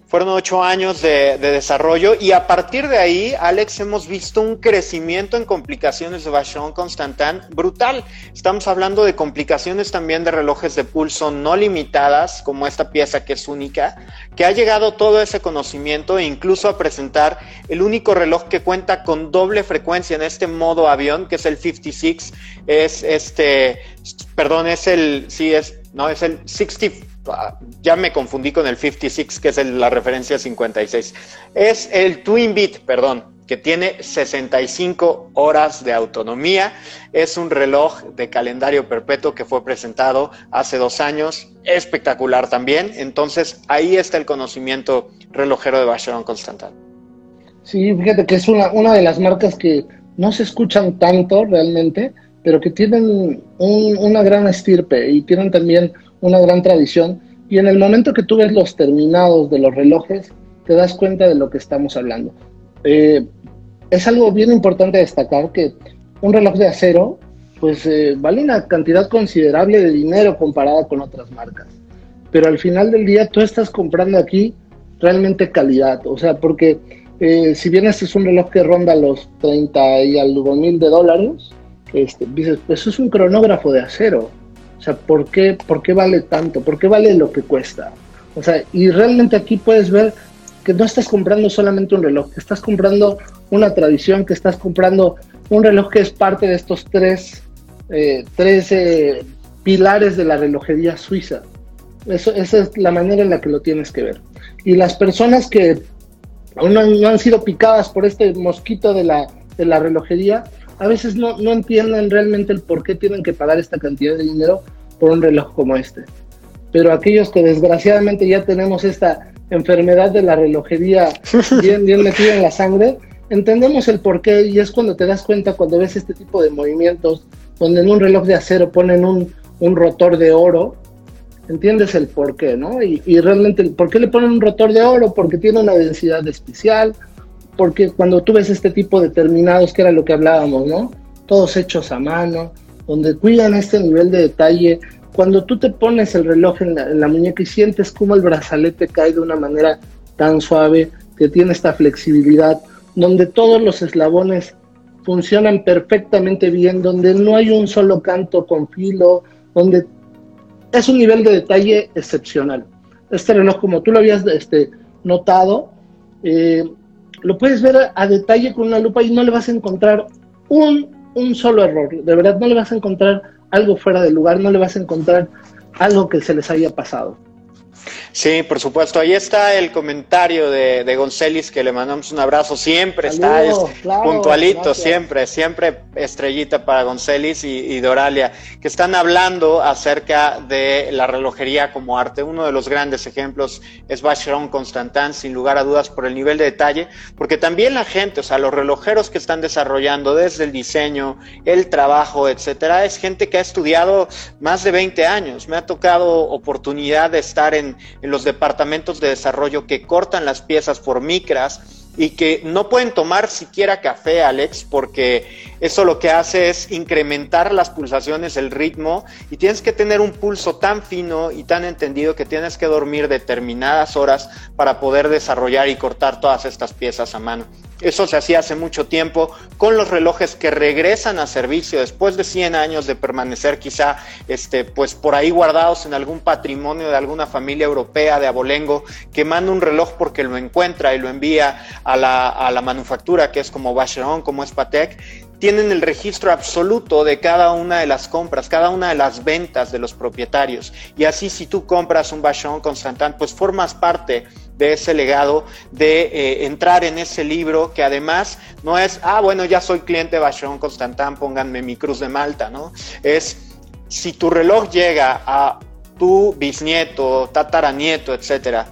fueron ocho años de, desarrollo y a partir de ahí, Alex, hemos visto un crecimiento en complicaciones de Vachon Constantin brutal. Estamos hablando de complicaciones también de relojes de pulso no limitadas, como esta pieza que es única, que ha llegado todo ese conocimiento e incluso a presentar el único reloj que cuenta con doble frecuencia en este modo avión, que es el 56, es este, perdón, es el, sí, es, no, es el 60 ya me confundí con el 56, que es la referencia 56. Es el Twin Beat, perdón, que tiene 65 horas de autonomía. Es un reloj de calendario perpetuo que fue presentado hace dos años. Espectacular también. Entonces, ahí está el conocimiento relojero de Vacheron Constantin. Sí, fíjate que es una de las marcas que no se escuchan tanto realmente, pero que tienen una gran estirpe y tienen también una gran tradición. Y en el momento que tú ves los terminados de los relojes, te das cuenta de lo que estamos hablando. Eh, es algo bien importante destacar que un reloj de acero, pues eh, vale una cantidad considerable de dinero comparada con otras marcas. Pero al final del día tú estás comprando aquí realmente calidad. O sea, porque eh, si bien este es un reloj que ronda los 30 y algo mil de dólares, este, dices, pues es un cronógrafo de acero. O sea, ¿por qué, ¿por qué vale tanto? ¿Por qué vale lo que cuesta? O sea, y realmente aquí puedes ver que no estás comprando solamente un reloj, que estás comprando una tradición, que estás comprando un reloj que es parte de estos tres, eh, tres eh, pilares de la relojería suiza. Eso, esa es la manera en la que lo tienes que ver. Y las personas que aún no, no han sido picadas por este mosquito de la, de la relojería, a veces no, no entienden realmente el por qué tienen que pagar esta cantidad de dinero por un reloj como este. Pero aquellos que desgraciadamente ya tenemos esta enfermedad de la relojería bien, bien metida en la sangre, entendemos el por qué y es cuando te das cuenta cuando ves este tipo de movimientos, donde en un reloj de acero ponen un, un rotor de oro, entiendes el por qué, ¿no? Y, y realmente, ¿por qué le ponen un rotor de oro? Porque tiene una densidad especial, porque cuando tú ves este tipo de terminados, que era lo que hablábamos, ¿no? Todos hechos a mano, donde cuidan este nivel de detalle. Cuando tú te pones el reloj en la, muñeca y sientes cómo el brazalete cae de una manera tan suave, que tiene esta flexibilidad, donde todos los eslabones funcionan perfectamente bien, donde no hay un solo canto con filo, donde es un nivel de detalle excepcional. Este reloj, como tú lo habías este, notado, eh, lo puedes ver a, detalle con una lupa y no le vas a encontrar un, un solo error. De verdad, no le vas a encontrar algo fuera de lugar, no le vas a encontrar algo que se les haya pasado. Sí, por supuesto. Ahí está el comentario de, de González, que le mandamos un abrazo. Siempre está puntualito, siempre, siempre estrellita para González y, Doralia, que están hablando acerca de la relojería como arte. Uno de los grandes ejemplos es Vacheron Constantin, sin lugar a dudas, por el nivel de detalle, porque también la gente, o sea, los relojeros que están desarrollando desde el diseño, el trabajo, etcétera, es gente que ha estudiado más de 20 años. Me ha tocado oportunidad de estar en en, los departamentos de desarrollo que cortan las piezas por micras y que no pueden tomar siquiera café, Alex, porque eso lo que hace es incrementar las pulsaciones, el ritmo, y tienes que tener un pulso tan fino y tan entendido que tienes que dormir determinadas horas para poder desarrollar y cortar todas estas piezas a mano. Eso se hacía hace mucho tiempo con los relojes que regresan a servicio después de 100 años de permanecer quizá este, pues por ahí guardados en algún patrimonio de alguna familia europea de abolengo que manda un reloj porque lo encuentra y lo envía a la, a la manufactura que es como Vacheron, como es Patek tienen el registro absoluto de cada una de las compras, cada una de las ventas de los propietarios. Y así si tú compras un Vacheron Constantin, pues formas parte de ese legado, de eh, entrar en ese libro que además no es, ah, bueno, ya soy cliente de Bachon Constantin, pónganme mi cruz de Malta, ¿no? Es, si tu reloj llega a tu bisnieto, tataranieto, etcétera,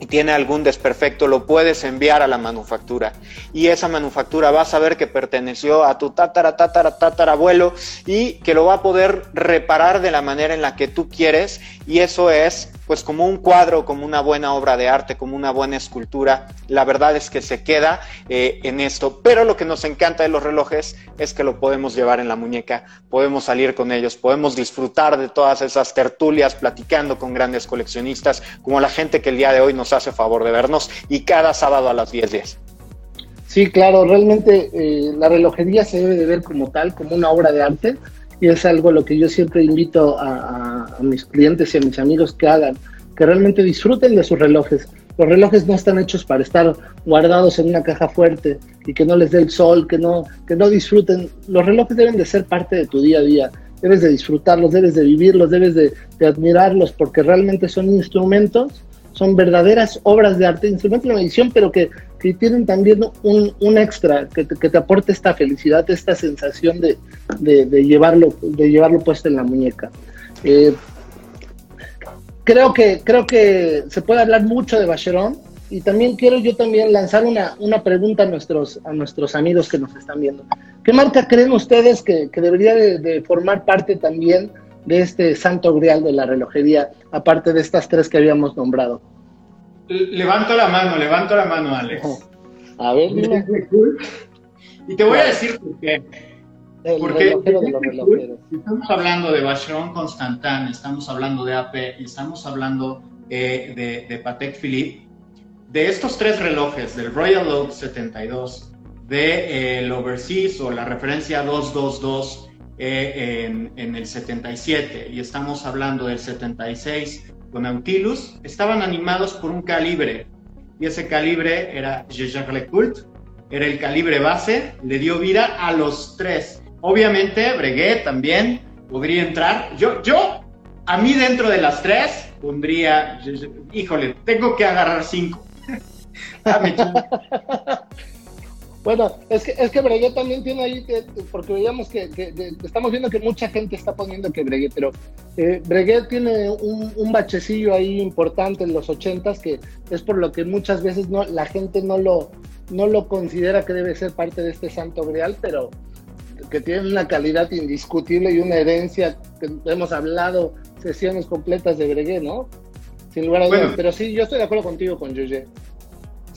y tiene algún desperfecto, lo puedes enviar a la manufactura. Y esa manufactura va a saber que perteneció a tu tatara, tatara, tatarabuelo y que lo va a poder reparar de la manera en la que tú quieres. Y eso es pues como un cuadro, como una buena obra de arte, como una buena escultura, la verdad es que se queda eh, en esto. Pero lo que nos encanta de los relojes es que lo podemos llevar en la muñeca, podemos salir con ellos, podemos disfrutar de todas esas tertulias platicando con grandes coleccionistas, como la gente que el día de hoy nos hace favor de vernos y cada sábado a las 10.10. Sí, claro, realmente eh, la relojería se debe de ver como tal, como una obra de arte y es algo lo que yo siempre invito a, mis clientes y a mis amigos que hagan, que realmente disfruten de sus relojes. Los relojes no están hechos para estar guardados en una caja fuerte y que no les dé el sol, que no, que no disfruten. Los relojes deben de ser parte de tu día a día. Debes de disfrutarlos, debes de vivirlos, debes de, de admirarlos porque realmente son instrumentos son verdaderas obras de arte, instrumentos de medición, pero que, que tienen también un, un extra, que, que, te aporte esta felicidad, esta sensación de, de, llevarlo, de llevarlo puesto en la muñeca. Eh, creo, que, creo que se puede hablar mucho de Bacheron y también quiero yo también lanzar una, una pregunta a nuestros, a nuestros amigos que nos están viendo. ¿Qué marca creen ustedes que, que debería de, de formar parte también de este santo grial de la relojería, aparte de estas tres que habíamos nombrado? Levanto la mano, levanto la mano, Alex. A ver, Y te voy a decir por qué. Porque estamos hablando de Vacheron Constantin, estamos hablando de AP y estamos hablando eh, de, Patek Philippe. De estos tres relojes, del Royal Oak 72, del de, eh, Overseas o la referencia 222 eh, en, en, el 77 y estamos hablando del 76 con Nautilus, estaban animados por un calibre y ese calibre era Lecoult, era el calibre base, le dio vida a los tres. Obviamente Breguet también podría entrar. Yo, yo, a mí dentro de las tres pondría, híjole, tengo que agarrar cinco. Bueno, es que, es que Breguet también tiene ahí, porque veíamos que, estamos viendo que mucha gente está poniendo que Breguet, pero eh, Breguet tiene un, bachecillo ahí importante en los ochentas que es por lo que muchas veces no, la gente no lo, no lo considera que debe ser parte de este santo grial, pero que tiene una calidad indiscutible y una herencia que hemos hablado sesiones completas de Breguet, ¿no? Sin lugar a dudas, pero sí, yo estoy de acuerdo contigo con Yoye.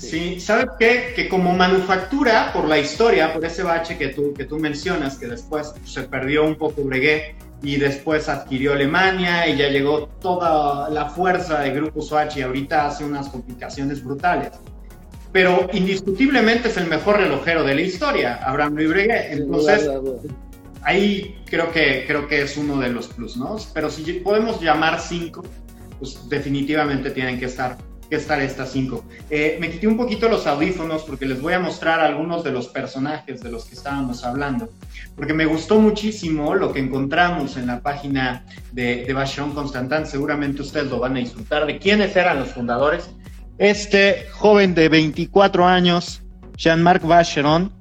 Sí, ¿sabes qué? Que como manufactura, por la historia, por ese bache que tú, que tú mencionas, que después se perdió un poco Breguet y después adquirió Alemania y ya llegó toda la fuerza de Grupo Swatch y ahorita hace unas complicaciones brutales. Pero indiscutiblemente es el mejor relojero de la historia, Abraham Louis Breguet. Entonces, ahí creo que, creo que es uno de los plus, ¿no? Pero si podemos llamar cinco, pues definitivamente tienen que estar que es Esta 5. Eh, me quité un poquito los audífonos porque les voy a mostrar algunos de los personajes de los que estábamos hablando, porque me gustó muchísimo lo que encontramos en la página de, de Bachon Constantin, seguramente ustedes lo van a disfrutar, de quiénes eran los fundadores. Este joven de 24 años, Jean-Marc Vacheron,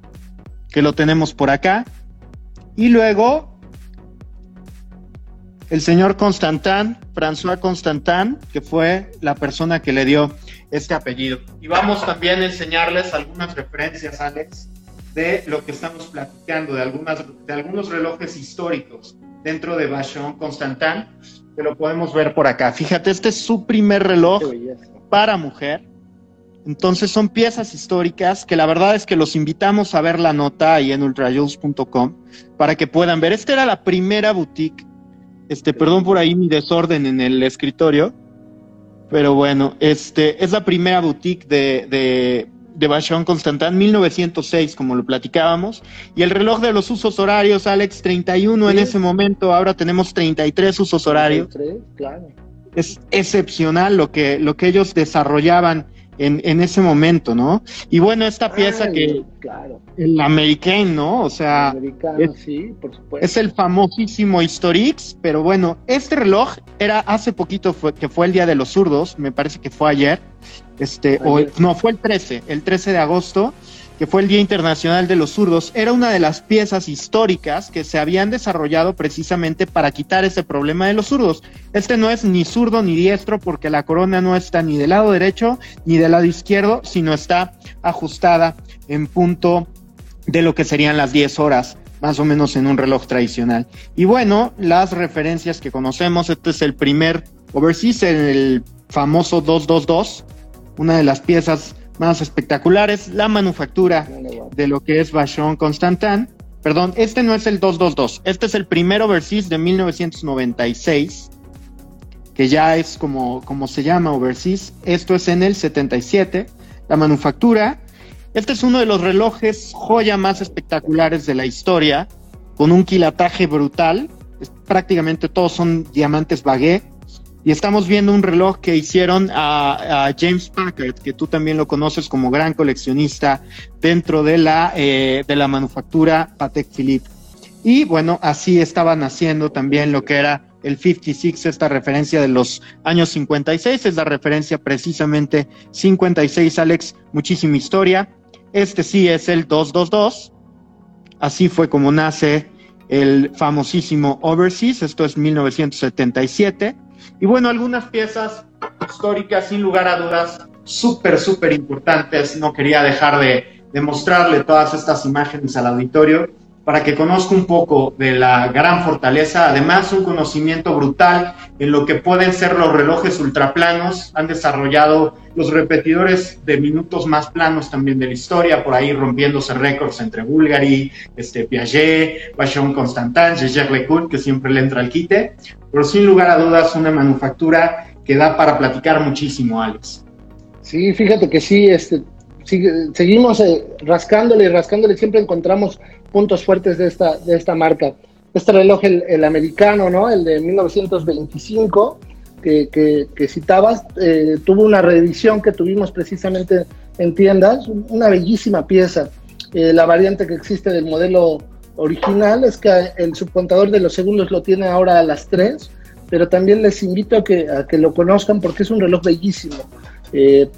que lo tenemos por acá, y luego el señor Constantin, François Constantin, que fue la persona que le dio este apellido. Y vamos también a enseñarles algunas referencias, Alex, de lo que estamos platicando, de, algunas, de algunos relojes históricos dentro de Vachon Constantin, que lo podemos ver por acá. Fíjate, este es su primer reloj para mujer. Entonces son piezas históricas que la verdad es que los invitamos a ver la nota ahí en ultrajules.com para que puedan ver. Esta era la primera boutique este, perdón por ahí mi desorden en el escritorio. Pero bueno, este es la primera boutique de, de, de Bachon Constantin, 1906, como lo platicábamos. Y el reloj de los usos horarios, Alex, 31 en ese momento, ahora tenemos 33 usos horarios. claro. Es excepcional lo que, lo que ellos desarrollaban en, ese momento, ¿no? Y bueno, esta pieza que... Claro. El American, ¿no? O sea... es, sí, por supuesto. Es el famosísimo Historix, pero bueno, este reloj era hace poquito fue, que fue el Día de los Zurdos, me parece que fue ayer, este, o no, fue el 13, el 13 de agosto, que fue el Día Internacional de los Zurdos, era una de las piezas históricas que se habían desarrollado precisamente para quitar ese problema de los zurdos. Este no es ni zurdo ni diestro porque la corona no está ni del lado derecho ni del lado izquierdo, sino está ajustada en punto de lo que serían las 10 horas más o menos en un reloj tradicional. Y bueno, las referencias que conocemos, este es el primer overseas, el famoso 222, una de las piezas más espectaculares, la manufactura de lo que es Vachon Constantin. Perdón, este no es el 222, este es el primer Overseas de 1996, que ya es como, como se llama Overseas. Esto es en el 77, la manufactura. Este es uno de los relojes joya más espectaculares de la historia, con un quilataje brutal. prácticamente todos son diamantes baguette y estamos viendo un reloj que hicieron a, James Packard, que tú también lo conoces como gran coleccionista dentro de la, eh, de la manufactura Patek Philippe. Y bueno, así estaban haciendo también lo que era el 56, esta referencia de los años 56, es la referencia precisamente 56, Alex, muchísima historia. Este sí es el 222, así fue como nace el famosísimo Overseas, esto es 1977 y bueno, algunas piezas históricas, sin lugar a dudas, súper, súper importantes. No quería dejar de, de mostrarle todas estas imágenes al auditorio para que conozca un poco de la gran fortaleza, además un conocimiento brutal en lo que pueden ser los relojes ultraplanos, han desarrollado los repetidores de minutos más planos también de la historia, por ahí rompiéndose récords entre Bulgari, este, Piaget, Vachon Constantin, Jaeger LeCoultre, que siempre le entra al quite, pero sin lugar a dudas una manufactura que da para platicar muchísimo, Alex. Sí, fíjate que sí, este, seguimos eh, rascándole y rascándole, siempre encontramos puntos fuertes de esta, de esta marca. Este reloj, el, americano, ¿no? El de 1925, que, que, citabas, eh, tuvo una reedición que tuvimos precisamente en tiendas, una bellísima pieza. Eh, la variante que existe del modelo original es que el subcontador de los segundos lo tiene ahora a las 3, pero también les invito a que, a que lo conozcan porque es un reloj bellísimo. Eh,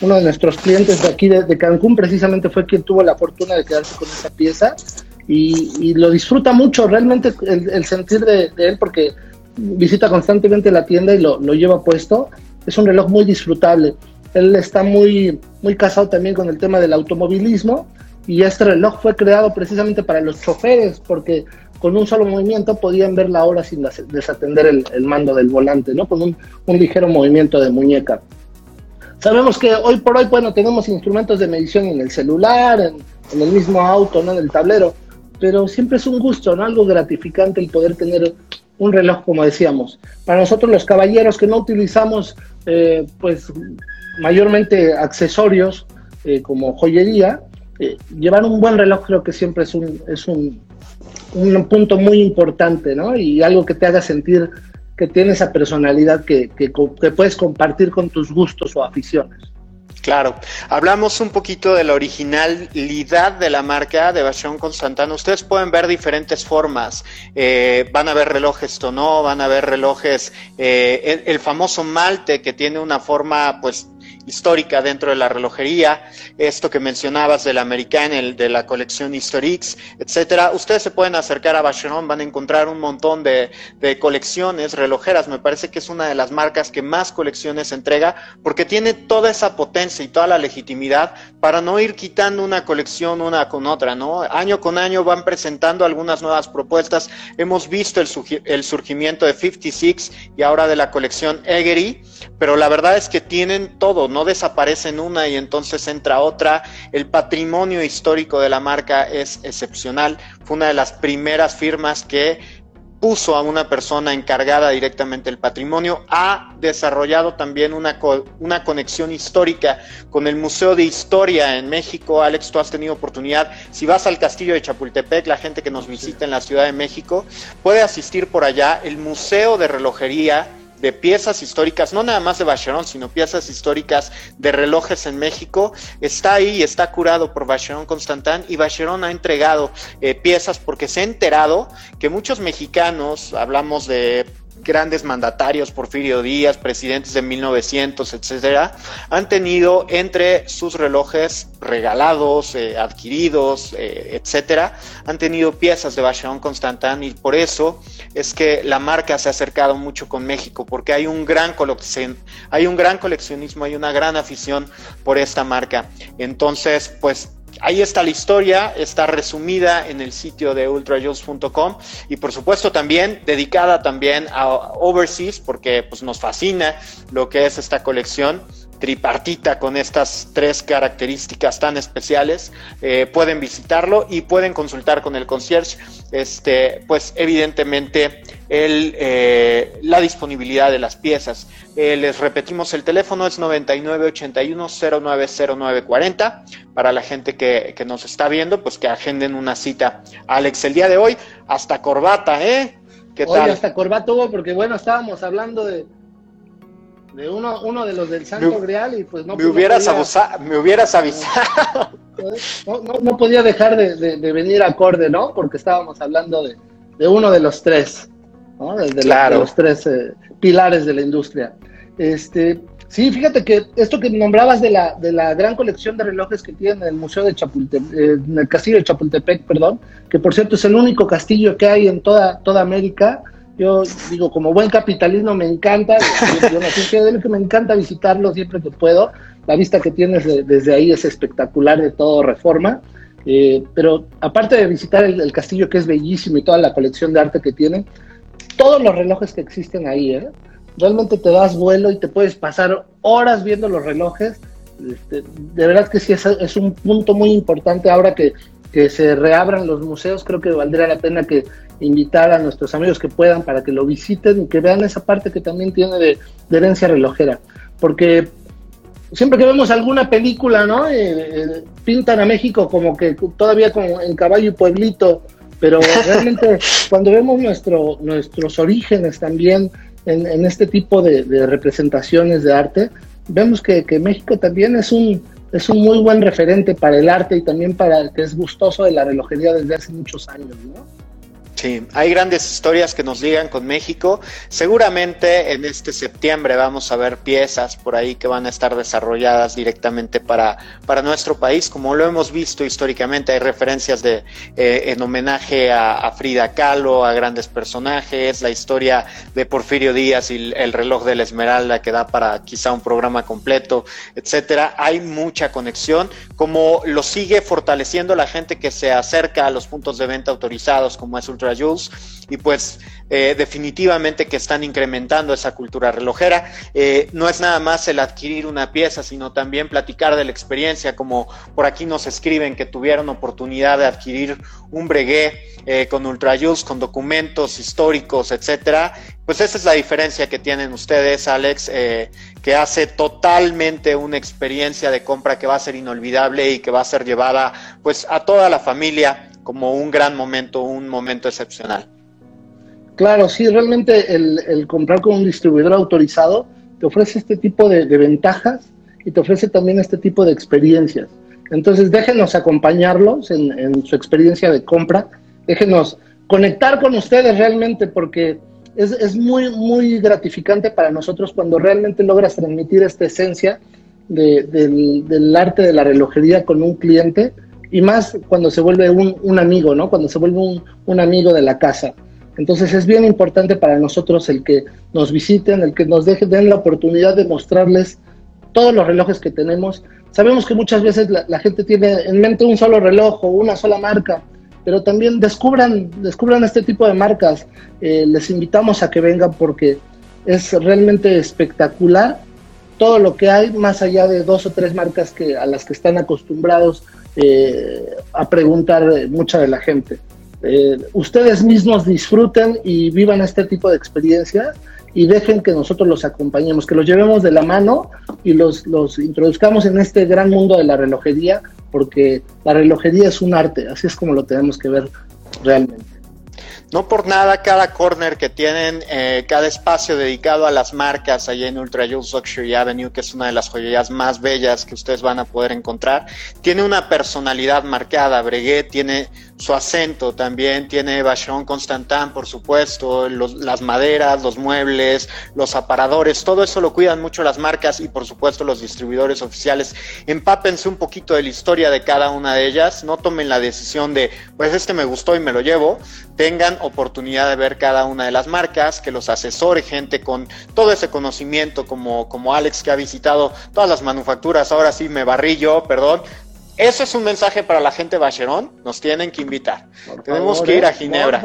uno de nuestros clientes de aquí de, Cancún precisamente fue quien tuvo la fortuna de quedarse con esa pieza y, lo disfruta mucho realmente el, sentir de, él porque visita constantemente la tienda y lo, lleva puesto. Es un reloj muy disfrutable. Él está muy, muy casado también con el tema del automovilismo y este reloj fue creado precisamente para los choferes porque con un solo movimiento podían ver la hora sin desatender el, mando del volante, ¿no? Con un, un ligero movimiento de muñeca. Sabemos que hoy por hoy, bueno, tenemos instrumentos de medición en el celular, en, el mismo auto, ¿no? En el tablero, pero siempre es un gusto, ¿no? Algo gratificante el poder tener un reloj, como decíamos. Para nosotros los caballeros que no utilizamos, eh, pues, mayormente accesorios eh, como joyería, eh, llevar un buen reloj creo que siempre es un, es un, un punto muy importante, ¿no? Y algo que te haga sentir que tiene esa personalidad que, que, que puedes compartir con tus gustos o aficiones. Claro, hablamos un poquito de la originalidad de la marca de Vacheron Constantano. Ustedes pueden ver diferentes formas. Eh, van a ver relojes Tonó, van a ver relojes, eh, el, famoso Malte que tiene una forma pues histórica dentro de la relojería, esto que mencionabas del American, el de la colección Historix, etcétera. Ustedes se pueden acercar a Vacheron, van a encontrar un montón de, colecciones relojeras. Me parece que es una de las marcas que más colecciones entrega porque tiene toda esa potencia y toda la legitimidad para no ir quitando una colección una con otra, ¿no? Año con año van presentando algunas nuevas propuestas. Hemos visto el, surgimiento de 56 y ahora de la colección Eggery, pero la verdad es que tienen todo, no desaparecen una y entonces entra otra. El patrimonio histórico de la marca es excepcional. Fue una de las primeras firmas que puso a una persona encargada directamente del patrimonio, ha desarrollado también una, una conexión histórica con el Museo de Historia en México. Alex, tú has tenido oportunidad, si vas al castillo de Chapultepec, la gente que nos visita en la Ciudad de México puede asistir por allá. El Museo de Relojería de piezas históricas, no nada más de Vacheron, sino piezas históricas de relojes en México, está ahí, está curado por Vacheron Constantin y Vacheron ha entregado eh, piezas porque se ha enterado que muchos mexicanos, hablamos de grandes mandatarios, Porfirio Díaz, presidentes de 1900, etcétera, han tenido entre sus relojes regalados, eh, adquiridos, eh, etcétera, han tenido piezas de Vacheron Constantin y por eso es que la marca se ha acercado mucho con México porque hay un gran hay un gran coleccionismo, hay una gran afición por esta marca. Entonces, pues ahí está la historia, está resumida en el sitio de ultrajules.com y por supuesto también dedicada también a Overseas porque pues nos fascina lo que es esta colección tripartita con estas tres características tan especiales, eh, pueden visitarlo y pueden consultar con el concierge, este, pues evidentemente el, eh, la disponibilidad de las piezas. Eh, les repetimos, el teléfono es 9981-090940 para la gente que, que, nos está viendo, pues que agenden una cita. Alex, el día de hoy, hasta corbata, ¿eh? ¿Qué hoy tal? hasta corbata hubo, porque bueno, estábamos hablando de de uno, uno de los del Santo Grial y pues no. Me hubieras, me hubieras avisado. No, no, podía dejar de, venir acorde, ¿no? Porque estábamos hablando de, de uno de los tres, ¿no? De, los tres eh, pilares de la industria. Este, sí, fíjate que esto que nombrabas de la, de la gran colección de relojes que tiene el Museo de Chapultepec, eh, en el Castillo de Chapultepec, perdón, que por cierto es el único castillo que hay en toda, toda América, yo digo, como buen capitalismo me encanta, yo, yo que me encanta visitarlo siempre que puedo. La vista que tienes desde ahí es espectacular de todo Reforma. Eh, pero aparte de visitar el, castillo que es bellísimo y toda la colección de arte que tiene, todos los relojes que existen ahí, ¿eh? realmente te das vuelo y te puedes pasar horas viendo los relojes. Este, de verdad que sí es un punto muy importante ahora que, que se reabran los museos. Creo que valdría la pena que invitar a nuestros amigos que puedan para que lo visiten y que vean esa parte que también tiene de, herencia relojera. Porque siempre que vemos alguna película, ¿no? Eh, eh, pintan a México como que todavía como en caballo y pueblito, pero realmente cuando vemos nuestro, nuestros orígenes también en, este tipo de, representaciones de arte, vemos que, que, México también es un, es un muy buen referente para el arte y también para el que es gustoso de la relojería desde hace muchos años, ¿no? Sí, hay grandes historias que nos ligan con México. Seguramente en este septiembre vamos a ver piezas por ahí que van a estar desarrolladas directamente para, para nuestro país. Como lo hemos visto históricamente, hay referencias de, eh, en homenaje a, Frida Kahlo, a grandes personajes, la historia de Porfirio Díaz y el, reloj de la Esmeralda que da para quizá un programa completo, etcétera. Hay mucha conexión, como lo sigue fortaleciendo la gente que se acerca a los puntos de venta autorizados, como es Ultra Jules y pues eh, definitivamente que están incrementando esa cultura relojera. Eh, no es nada más el adquirir una pieza, sino también platicar de la experiencia, como por aquí nos escriben que tuvieron oportunidad de adquirir un breguet eh, con Ultra Jules, con documentos históricos, etcétera. Pues esa es la diferencia que tienen ustedes, Alex, que hace totalmente una experiencia de compra que va a ser inolvidable y que va a ser llevada pues a toda la familia como un gran momento, un momento excepcional. Claro, sí, realmente el, comprar con un distribuidor autorizado te ofrece este tipo de, ventajas y te ofrece también este tipo de experiencias. Entonces, déjenos acompañarlos en, en, su experiencia de compra, déjenos conectar con ustedes realmente, porque es, muy, muy gratificante para nosotros cuando realmente logras transmitir esta esencia del, arte de la relojería con un cliente y más cuando se vuelve un, un amigo, ¿no? Cuando se vuelve un, un amigo de la casa. Entonces es bien importante para nosotros el que nos visiten, el que nos dejen, den la oportunidad de mostrarles todos los relojes que tenemos. Sabemos que muchas veces la, gente tiene en mente un solo reloj o una sola marca, pero también descubran, descubran este tipo de marcas. Eh, les invitamos a que vengan porque es realmente espectacular todo lo que hay más allá de dos o tres marcas que, a las que están acostumbrados eh, a preguntar mucha de la gente. Eh, ustedes mismos disfruten y vivan este tipo de experiencia y dejen que nosotros los acompañemos, que los llevemos de la mano y los, los introduzcamos en este gran mundo de la relojería, porque la relojería es un arte, así es como lo tenemos que ver realmente. No por nada cada corner que tienen, eh, cada espacio dedicado a las marcas allá en Ultra Jules Luxury Avenue, que es una de las joyerías más bellas que ustedes van a poder encontrar, tiene una personalidad marcada. Breguet tiene su acento también, tiene Vacheron Constantin, por supuesto, las maderas, los muebles, los aparadores, todo eso lo cuidan mucho las marcas y por supuesto los distribuidores oficiales. Empápense un poquito de la historia de cada una de ellas, no tomen la decisión de, pues este me gustó y me lo llevo, tengan oportunidad de ver cada una de las marcas, que los asesore gente con todo ese conocimiento como, como Alex que ha visitado todas las manufacturas, ahora sí me barrillo, perdón, eso es un mensaje para la gente de Bacheron. Nos tienen que invitar. Tenemos que ir a eh, Ginebra.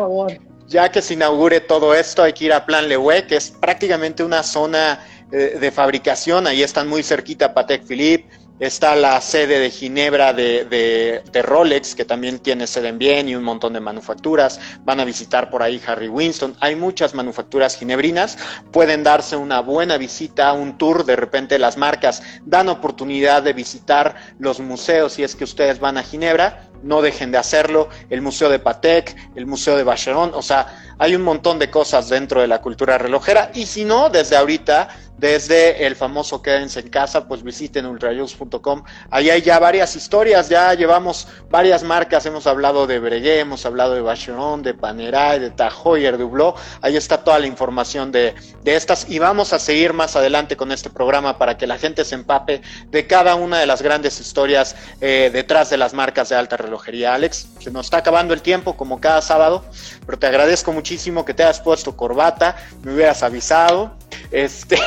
Ya que se inaugure todo esto, hay que ir a Plan Lewe, que es prácticamente una zona eh, de fabricación. Ahí están muy cerquita Patek Philippe, Está la sede de Ginebra de, Rolex, que también tiene sede en Bien y un montón de manufacturas. Van a visitar por ahí Harry Winston. Hay muchas manufacturas ginebrinas. Pueden darse una buena visita, un tour. De repente las marcas dan oportunidad de visitar los museos si es que ustedes van a Ginebra. No dejen de hacerlo. El Museo de Patek, el Museo de Vacheron. O sea, hay un montón de cosas dentro de la cultura relojera. Y si no, desde ahorita desde el famoso Quédense en casa, pues visiten ultrajuice.com. Ahí hay ya varias historias, ya llevamos varias marcas, hemos hablado de Breguet, hemos hablado de Bacheron, de Panerai, de Tajoyer, de Hublot. Ahí está toda la información de, de estas y vamos a seguir más adelante con este programa para que la gente se empape de cada una de las grandes historias eh, detrás de las marcas de alta relojería. Alex, se nos está acabando el tiempo como cada sábado, pero te agradezco muchísimo que te hayas puesto corbata, me hubieras avisado. Este,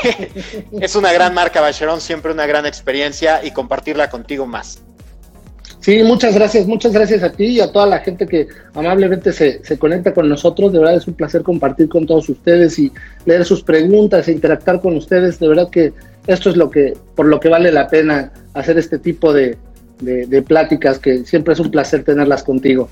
es una gran marca Bacheron, siempre una gran experiencia y compartirla contigo más. Sí, muchas gracias, muchas gracias a ti y a toda la gente que amablemente se, se, conecta con nosotros. De verdad es un placer compartir con todos ustedes y leer sus preguntas e interactuar con ustedes. De verdad que esto es lo que, por lo que vale la pena hacer este tipo de, de pláticas, que siempre es un placer tenerlas contigo.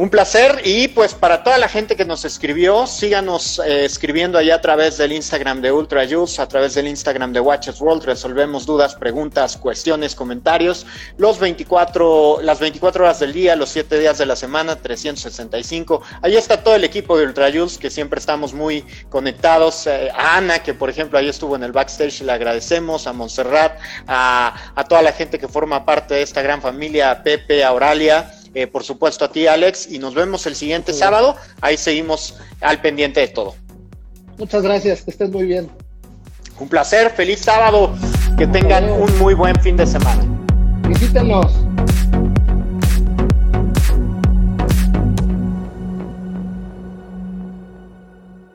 Un placer y pues para toda la gente que nos escribió, síganos eh, escribiendo allá a través del Instagram de Ultra Juice, a través del Instagram de Watches World, resolvemos dudas, preguntas, cuestiones, comentarios, los 24, las 24 horas del día, los 7 días de la semana, 365. Ahí está todo el equipo de Ultra que siempre estamos muy conectados. Eh, a Ana, que por ejemplo ahí estuvo en el backstage, le agradecemos, a Montserrat, a, a toda la gente que forma parte de esta gran familia, a Pepe, a Oralia. Eh, por supuesto a ti Alex, y nos vemos el siguiente sábado. Ahí seguimos al pendiente de todo. Muchas gracias, que estés muy bien. Un placer, feliz sábado, que tengan un muy buen fin de semana. Visítenos.